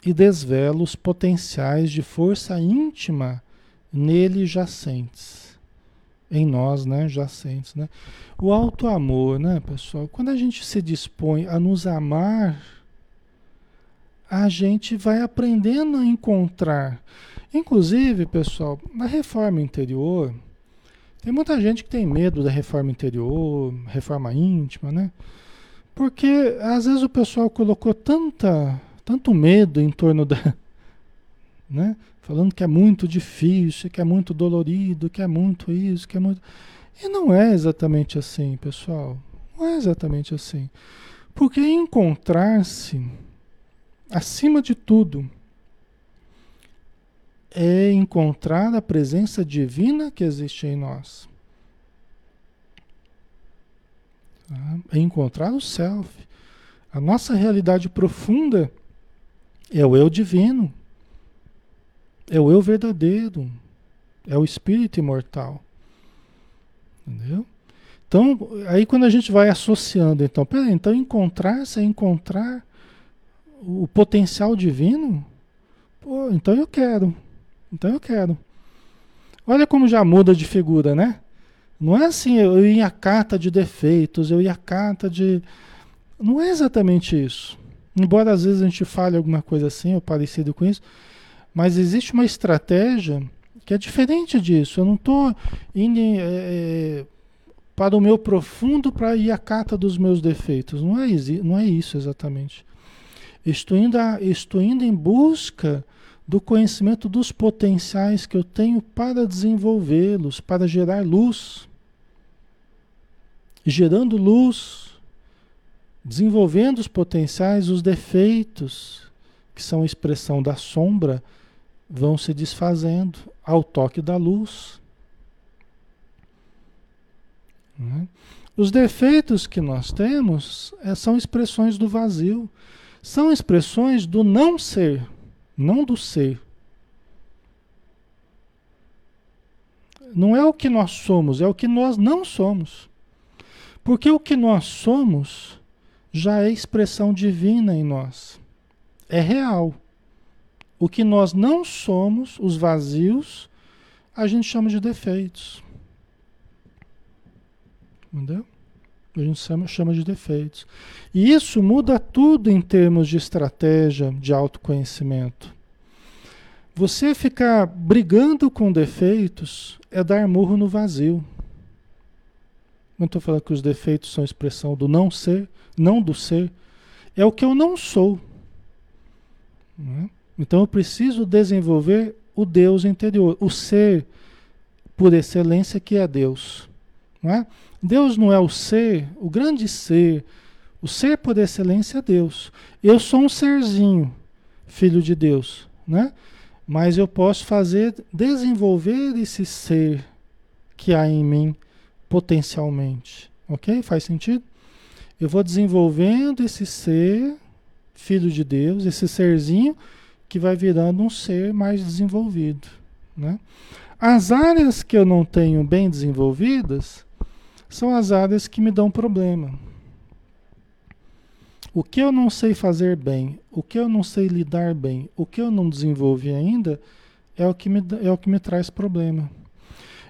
e desvela os potenciais de força íntima nele jacentes. Em nós, né, jacentes, né? O alto amor, né, pessoal? Quando a gente se dispõe a nos amar, a gente vai aprendendo a encontrar. Inclusive, pessoal, na reforma interior, tem muita gente que tem medo da reforma interior, reforma íntima, né? Porque às vezes o pessoal colocou tanta tanto medo em torno da. Né? Falando que é muito difícil, que é muito dolorido, que é muito isso, que é muito. E não é exatamente assim, pessoal. Não é exatamente assim. Porque encontrar-se, acima de tudo, é encontrar a presença divina que existe em nós. Tá? É encontrar o self. A nossa realidade profunda é o eu divino. É o eu verdadeiro. É o espírito imortal. Entendeu? Então, aí quando a gente vai associando, então, peraí, então encontrar-se é encontrar o potencial divino? Pô, então eu quero. Então eu quero. Olha como já muda de figura, né? Não é assim, eu ia a carta de defeitos, eu ia a carta de. Não é exatamente isso. Embora às vezes a gente fale alguma coisa assim ou parecido com isso, mas existe uma estratégia que é diferente disso. Eu não estou indo é, para o meu profundo para ir à cata dos meus defeitos. Não é, não é isso exatamente. Estou indo, a, estou indo em busca do conhecimento dos potenciais que eu tenho para desenvolvê-los, para gerar luz. Gerando luz, desenvolvendo os potenciais, os defeitos, que são expressão da sombra, vão se desfazendo ao toque da luz. Né? Os defeitos que nós temos é, são expressões do vazio, são expressões do não ser, não do ser. Não é o que nós somos, é o que nós não somos. Porque o que nós somos já é expressão divina em nós. É real. O que nós não somos, os vazios, a gente chama de defeitos. Entendeu? A gente chama, de defeitos. E isso muda tudo em termos de estratégia de autoconhecimento. Você ficar brigando com defeitos é dar murro no vazio. Não estou falando que os defeitos são expressão do não ser, não do ser. É o que eu não sou. Né? Então eu preciso desenvolver o Deus interior, o ser por excelência que é Deus. Não é? Deus não é o ser, o grande ser. O ser por excelência é Deus. Eu sou um serzinho, filho de Deus, né? Mas eu posso fazer, desenvolver esse ser que há em mim potencialmente. Ok? Faz sentido? Eu vou desenvolvendo esse ser, filho de Deus, esse serzinho que vai virando um ser mais desenvolvido. Né? As áreas que eu não tenho bem desenvolvidas são as áreas que me dão problema. O que eu não sei fazer bem, o que eu não sei lidar bem, o que eu não desenvolvi ainda, é o que me, é o que me traz problema.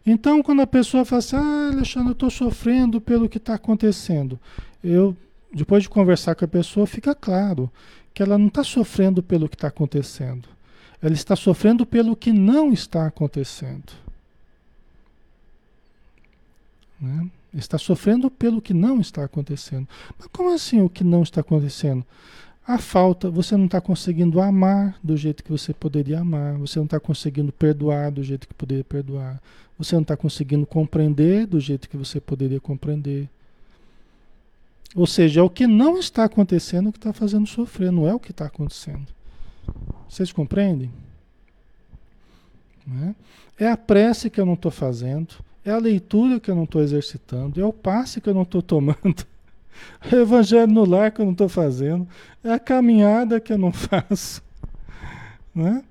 Então, quando a pessoa fala assim, ah, Alexandre, eu estou sofrendo pelo que está acontecendo, eu, depois de conversar com a pessoa, fica claro que ela não está sofrendo pelo que está acontecendo. Ela está sofrendo pelo que não está acontecendo. Né? Está sofrendo pelo que não está acontecendo. Mas como assim o que não está acontecendo? A falta, você não está conseguindo amar do jeito que você poderia amar, você não está conseguindo perdoar do jeito que poderia perdoar, você não está conseguindo compreender do jeito que você poderia compreender. Ou seja, é o que não está acontecendo que está fazendo sofrer, não é o que está acontecendo. Vocês compreendem? É? é a prece que eu não estou fazendo, é a leitura que eu não estou exercitando, é o passe que eu não estou tomando, é o evangelho no lar que eu não estou fazendo, é a caminhada que eu não faço, né?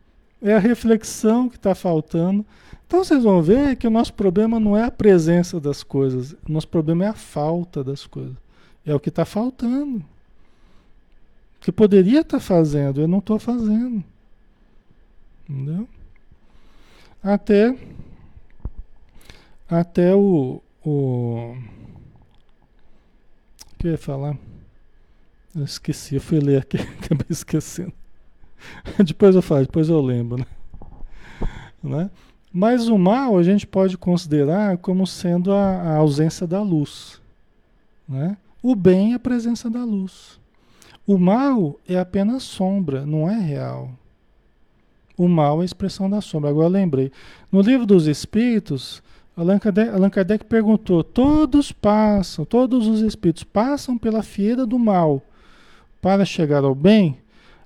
é a reflexão que está faltando. Então vocês vão ver que o nosso problema não é a presença das coisas, o nosso problema é a falta das coisas. É o que está faltando. Que poderia estar tá fazendo, eu não estou fazendo. Entendeu? Até até o, o que eu ia falar? Eu esqueci, eu fui ler aqui, acabei esquecendo. depois eu falo, depois eu lembro, né? né? Mas o mal a gente pode considerar como sendo a, a ausência da luz, né? O bem é a presença da luz. O mal é apenas sombra, não é real. O mal é a expressão da sombra. Agora lembrei. No livro dos Espíritos, Allan Kardec, Allan Kardec perguntou: todos passam, todos os espíritos passam pela fieira do mal para chegar ao bem?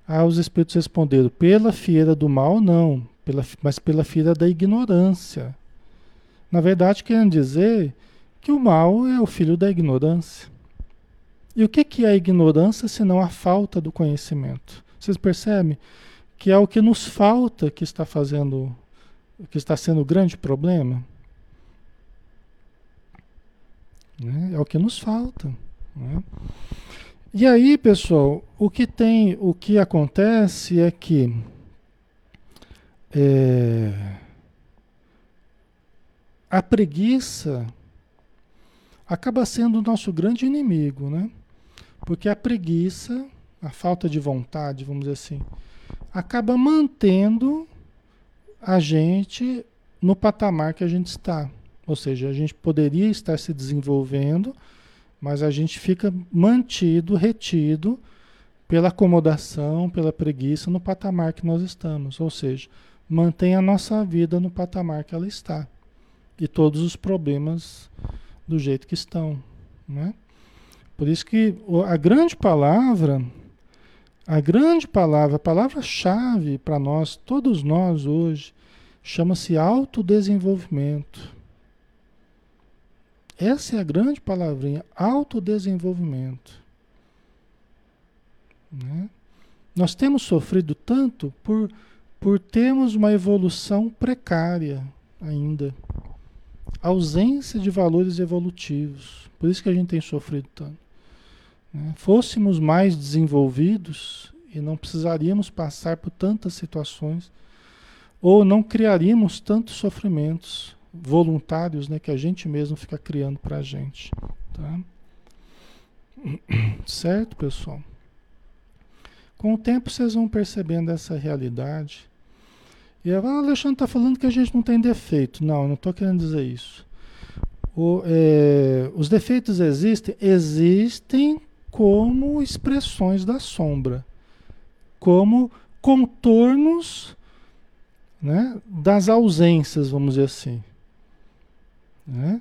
Aí os espíritos responderam: pela fieira do mal, não, pela, mas pela fieira da ignorância. Na verdade, querendo dizer que o mal é o filho da ignorância. E o que, que é a ignorância senão a falta do conhecimento? Vocês percebem que é o que nos falta que está fazendo, que está sendo o grande problema? Né? É o que nos falta. Né? E aí, pessoal, o que tem, o que acontece é que é, a preguiça acaba sendo o nosso grande inimigo, né? Porque a preguiça, a falta de vontade, vamos dizer assim, acaba mantendo a gente no patamar que a gente está. Ou seja, a gente poderia estar se desenvolvendo, mas a gente fica mantido, retido pela acomodação, pela preguiça no patamar que nós estamos. Ou seja, mantém a nossa vida no patamar que ela está. E todos os problemas do jeito que estão. Né? Por isso que a grande palavra, a grande palavra, a palavra-chave para nós, todos nós hoje, chama-se autodesenvolvimento. Essa é a grande palavrinha, autodesenvolvimento. Né? Nós temos sofrido tanto por, por termos uma evolução precária ainda. Ausência de valores evolutivos. Por isso que a gente tem sofrido tanto né, fôssemos mais desenvolvidos e não precisaríamos passar por tantas situações, ou não criaríamos tantos sofrimentos voluntários né, que a gente mesmo fica criando para a gente. Tá? Certo, pessoal? Com o tempo vocês vão percebendo essa realidade. E o ah, Alexandre está falando que a gente não tem defeito. Não, eu não estou querendo dizer isso. O, é, os defeitos existem? Existem como expressões da sombra, como contornos né, das ausências, vamos dizer assim. Né?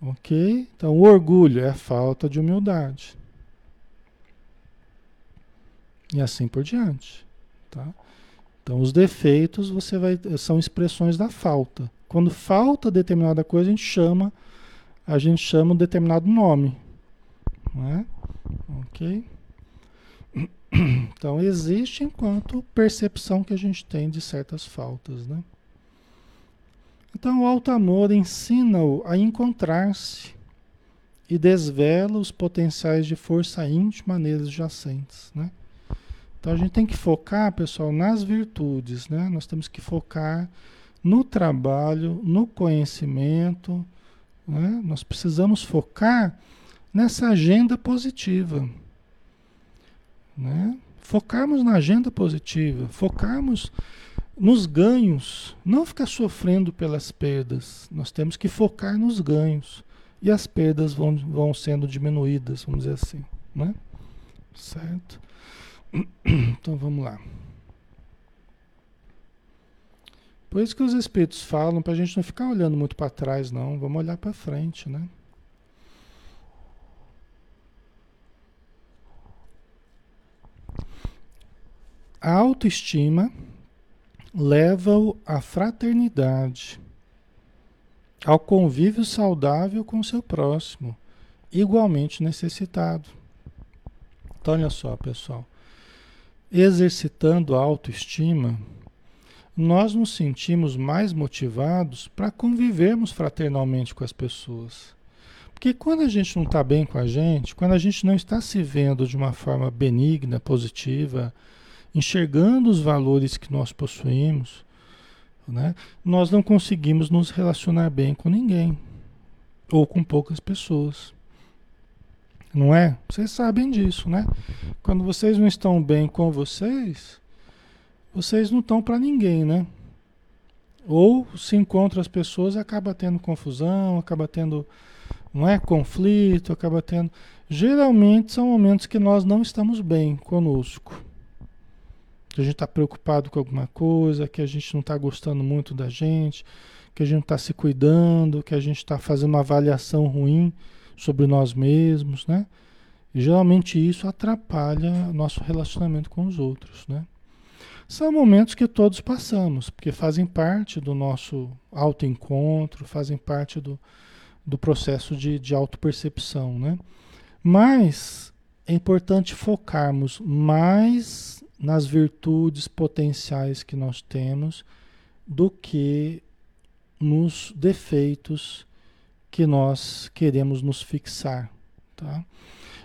Ok? Então, o orgulho é a falta de humildade. E assim por diante. Tá? Então, os defeitos você vai, são expressões da falta. Quando falta determinada coisa, a gente chama, a gente chama um determinado nome. Não é? Ok? Então existe enquanto percepção que a gente tem de certas faltas, né? Então o alto amor ensina-o a encontrar-se e desvela os potenciais de força íntima neles jacentes, né? Então a gente tem que focar, pessoal, nas virtudes, né? Nós temos que focar no trabalho, no conhecimento, né? Nós precisamos focar nessa agenda positiva, né? Focarmos na agenda positiva, focarmos nos ganhos, não ficar sofrendo pelas perdas. Nós temos que focar nos ganhos e as perdas vão, vão sendo diminuídas, vamos dizer assim, né? Certo? Então vamos lá. Por isso que os espíritos falam para a gente não ficar olhando muito para trás, não. Vamos olhar para frente, né? A autoestima leva-o à fraternidade, ao convívio saudável com seu próximo, igualmente necessitado. Então, olha só, pessoal exercitando a autoestima, nós nos sentimos mais motivados para convivermos fraternalmente com as pessoas. Porque quando a gente não está bem com a gente, quando a gente não está se vendo de uma forma benigna, positiva, enxergando os valores que nós possuímos, né, nós não conseguimos nos relacionar bem com ninguém ou com poucas pessoas. Não é? Vocês sabem disso, né? Quando vocês não estão bem com vocês, vocês não estão para ninguém, né? Ou se encontra as pessoas, acaba tendo confusão, acaba tendo, não é, conflito, acaba tendo. Geralmente são momentos que nós não estamos bem conosco. Que a gente está preocupado com alguma coisa, que a gente não está gostando muito da gente, que a gente está se cuidando, que a gente está fazendo uma avaliação ruim sobre nós mesmos, né? E geralmente isso atrapalha nosso relacionamento com os outros, né? São momentos que todos passamos, porque fazem parte do nosso autoencontro, fazem parte do, do processo de, de autopercepção, né? Mas é importante focarmos mais nas virtudes potenciais que nós temos do que nos defeitos que nós queremos nos fixar. Tá?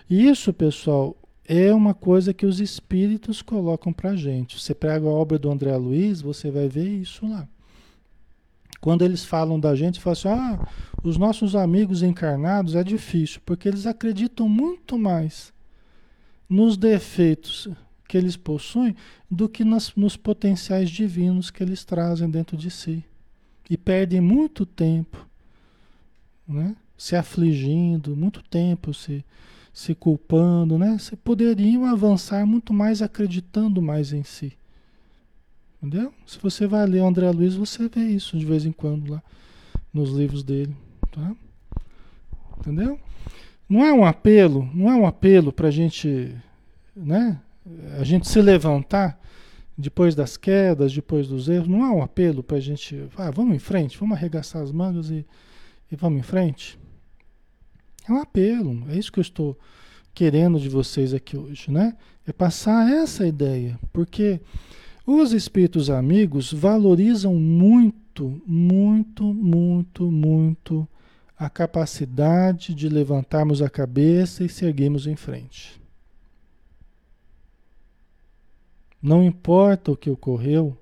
Isso, pessoal, é uma coisa que os espíritos colocam para gente. Você pega a obra do André Luiz, você vai ver isso lá. Quando eles falam da gente, falam assim: ah, os nossos amigos encarnados é difícil, porque eles acreditam muito mais nos defeitos que eles possuem do que nas, nos potenciais divinos que eles trazem dentro de si. E perdem muito tempo né? se afligindo, muito tempo se, se culpando, né? Você poderiam avançar muito mais acreditando mais em si. Entendeu? Se você vai ler o André Luiz, você vê isso de vez em quando lá nos livros dele, tá? Entendeu? Não é um apelo, não é um apelo para a gente, né? A gente se levantar depois das quedas, depois dos erros, não é um apelo para a gente, ah, vamos em frente, vamos arregaçar as mangas e e vamos em frente? É um apelo, é isso que eu estou querendo de vocês aqui hoje, né? É passar essa ideia, porque os espíritos amigos valorizam muito, muito, muito, muito a capacidade de levantarmos a cabeça e seguirmos em frente. Não importa o que ocorreu,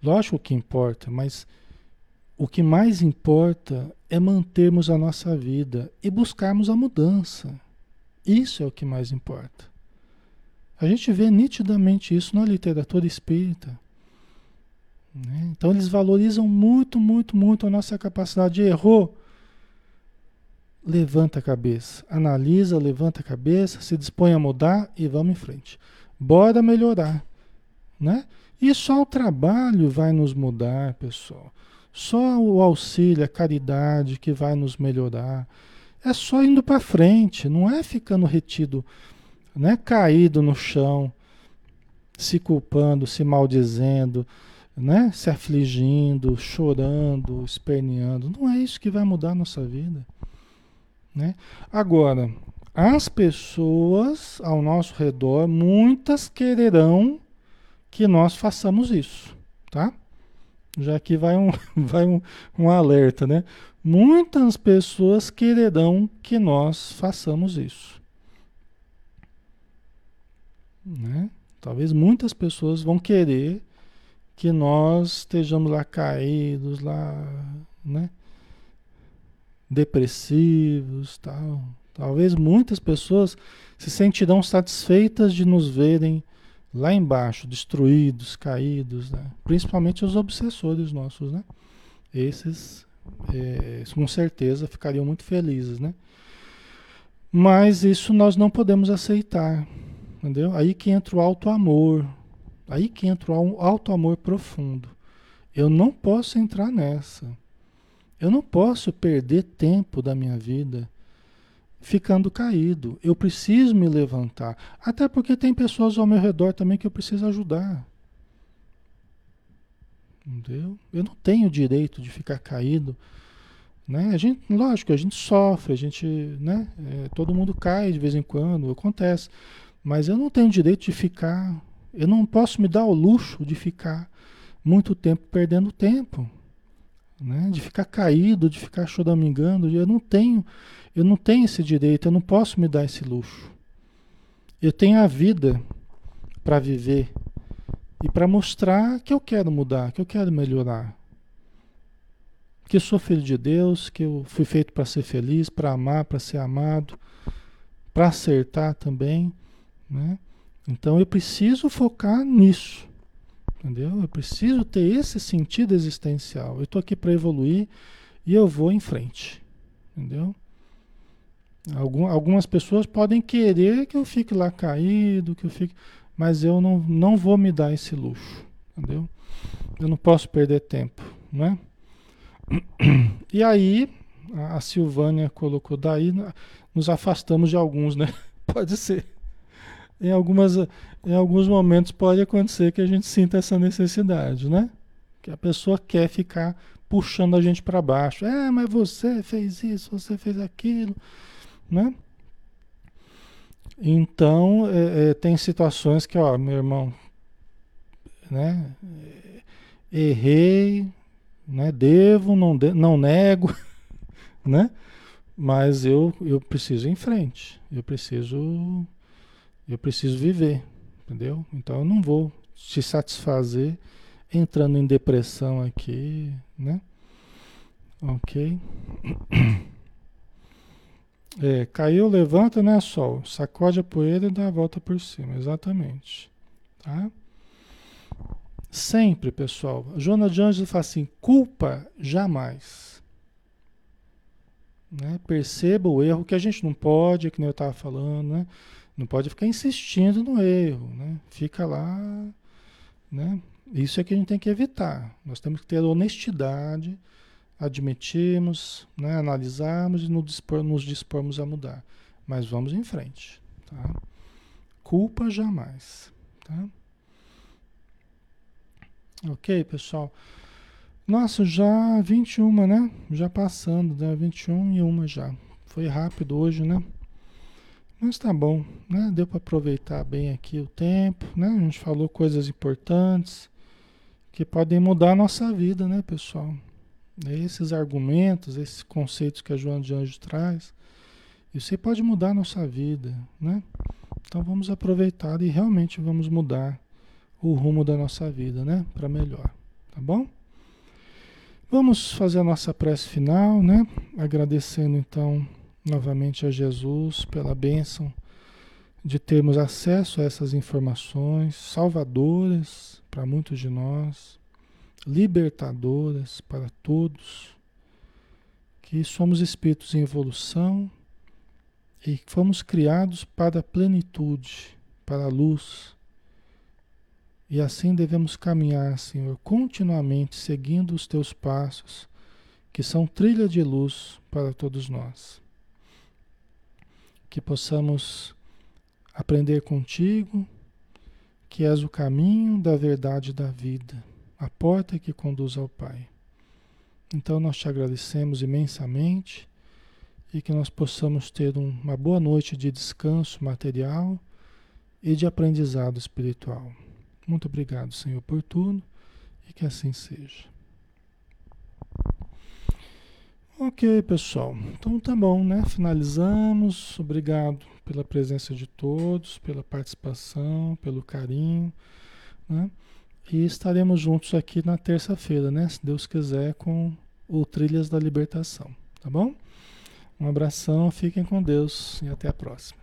lógico que importa, mas o que mais importa é mantermos a nossa vida e buscarmos a mudança. Isso é o que mais importa. A gente vê nitidamente isso na literatura espírita. Né? Então eles valorizam muito, muito, muito a nossa capacidade. Errou, levanta a cabeça, analisa, levanta a cabeça, se dispõe a mudar e vamos em frente. Bora melhorar, né? E só o trabalho vai nos mudar, pessoal. Só o auxílio, a caridade que vai nos melhorar. É só indo para frente, não é ficando retido, né, caído no chão, se culpando, se maldizendo, né, se afligindo, chorando, esperneando. Não é isso que vai mudar a nossa vida. Né? Agora, as pessoas ao nosso redor, muitas quererão que nós façamos isso, tá? Já que vai um, vai um, um alerta, né? Muitas pessoas quererão que nós façamos isso. Né? Talvez muitas pessoas vão querer que nós estejamos lá caídos, lá, né? Depressivos, tal. Talvez muitas pessoas se sentirão satisfeitas de nos verem lá embaixo, destruídos, caídos, né? principalmente os obsessores nossos, né? Esses, é, com certeza, ficariam muito felizes, né? Mas isso nós não podemos aceitar, entendeu? Aí que entra o alto amor, aí que entra o alto amor profundo. Eu não posso entrar nessa. Eu não posso perder tempo da minha vida ficando caído. Eu preciso me levantar. Até porque tem pessoas ao meu redor também que eu preciso ajudar. Entendeu? Eu não tenho direito de ficar caído. Né? A gente, lógico, a gente sofre, a gente, né? É, todo mundo cai de vez em quando, acontece. Mas eu não tenho direito de ficar. Eu não posso me dar o luxo de ficar muito tempo perdendo tempo. Né? De ficar caído, de ficar choramingando. Eu não tenho eu não tenho esse direito, eu não posso me dar esse luxo. Eu tenho a vida para viver e para mostrar que eu quero mudar, que eu quero melhorar. Que eu sou filho de Deus, que eu fui feito para ser feliz, para amar, para ser amado, para acertar também, né? Então eu preciso focar nisso. Entendeu? Eu preciso ter esse sentido existencial. Eu estou aqui para evoluir e eu vou em frente. Entendeu? Algum, algumas pessoas podem querer que eu fique lá caído, que eu fique, mas eu não, não vou me dar esse luxo, entendeu? Eu não posso perder tempo, né? E aí, a Silvânia colocou daí, nos afastamos de alguns, né? Pode ser. Em, algumas, em alguns momentos pode acontecer que a gente sinta essa necessidade, né? Que a pessoa quer ficar puxando a gente para baixo. É, mas você fez isso, você fez aquilo né? Então, é, é, tem situações que, ó, meu irmão, né? Errei, né? Devo, não, de, não nego, né? Mas eu, eu preciso ir em frente. Eu preciso, eu preciso viver, entendeu? Então, eu não vou te satisfazer entrando em depressão aqui, né? Ok. É, caiu, levanta, né, Sol? Sacode a poeira e dá a volta por cima, exatamente. Tá? Sempre, pessoal. Joana de Anjos fala assim: culpa jamais. Né? Perceba o erro, que a gente não pode, que nem eu estava falando, né? Não pode ficar insistindo no erro, né? Fica lá, né? Isso é que a gente tem que evitar. Nós temos que ter honestidade admitirmos, né, analisarmos e nos, dispor, nos dispormos a mudar. Mas vamos em frente. Tá? Culpa jamais. Tá? Ok, pessoal? Nossa, já 21, né? Já passando, né? 21 e uma já. Foi rápido hoje, né? Mas tá bom, né? Deu para aproveitar bem aqui o tempo, né? A gente falou coisas importantes que podem mudar a nossa vida, né, pessoal? Esses argumentos, esses conceitos que a Joana de Anjos traz, isso aí pode mudar a nossa vida, né? Então vamos aproveitar e realmente vamos mudar o rumo da nossa vida, né? Para melhor, tá bom? Vamos fazer a nossa prece final, né? Agradecendo então novamente a Jesus pela bênção de termos acesso a essas informações salvadoras para muitos de nós libertadoras para todos, que somos espíritos em evolução e fomos criados para a plenitude, para a luz. E assim devemos caminhar, Senhor, continuamente seguindo os teus passos, que são trilha de luz para todos nós. Que possamos aprender contigo, que és o caminho da verdade da vida a porta que conduz ao Pai. Então nós te agradecemos imensamente e que nós possamos ter um, uma boa noite de descanso material e de aprendizado espiritual. Muito obrigado, Senhor, por tudo e que assim seja. Ok, pessoal. Então tá bom, né? Finalizamos. Obrigado pela presença de todos, pela participação, pelo carinho, né? E estaremos juntos aqui na terça-feira, né? Se Deus quiser, com o Trilhas da Libertação, tá bom? Um abração, fiquem com Deus e até a próxima.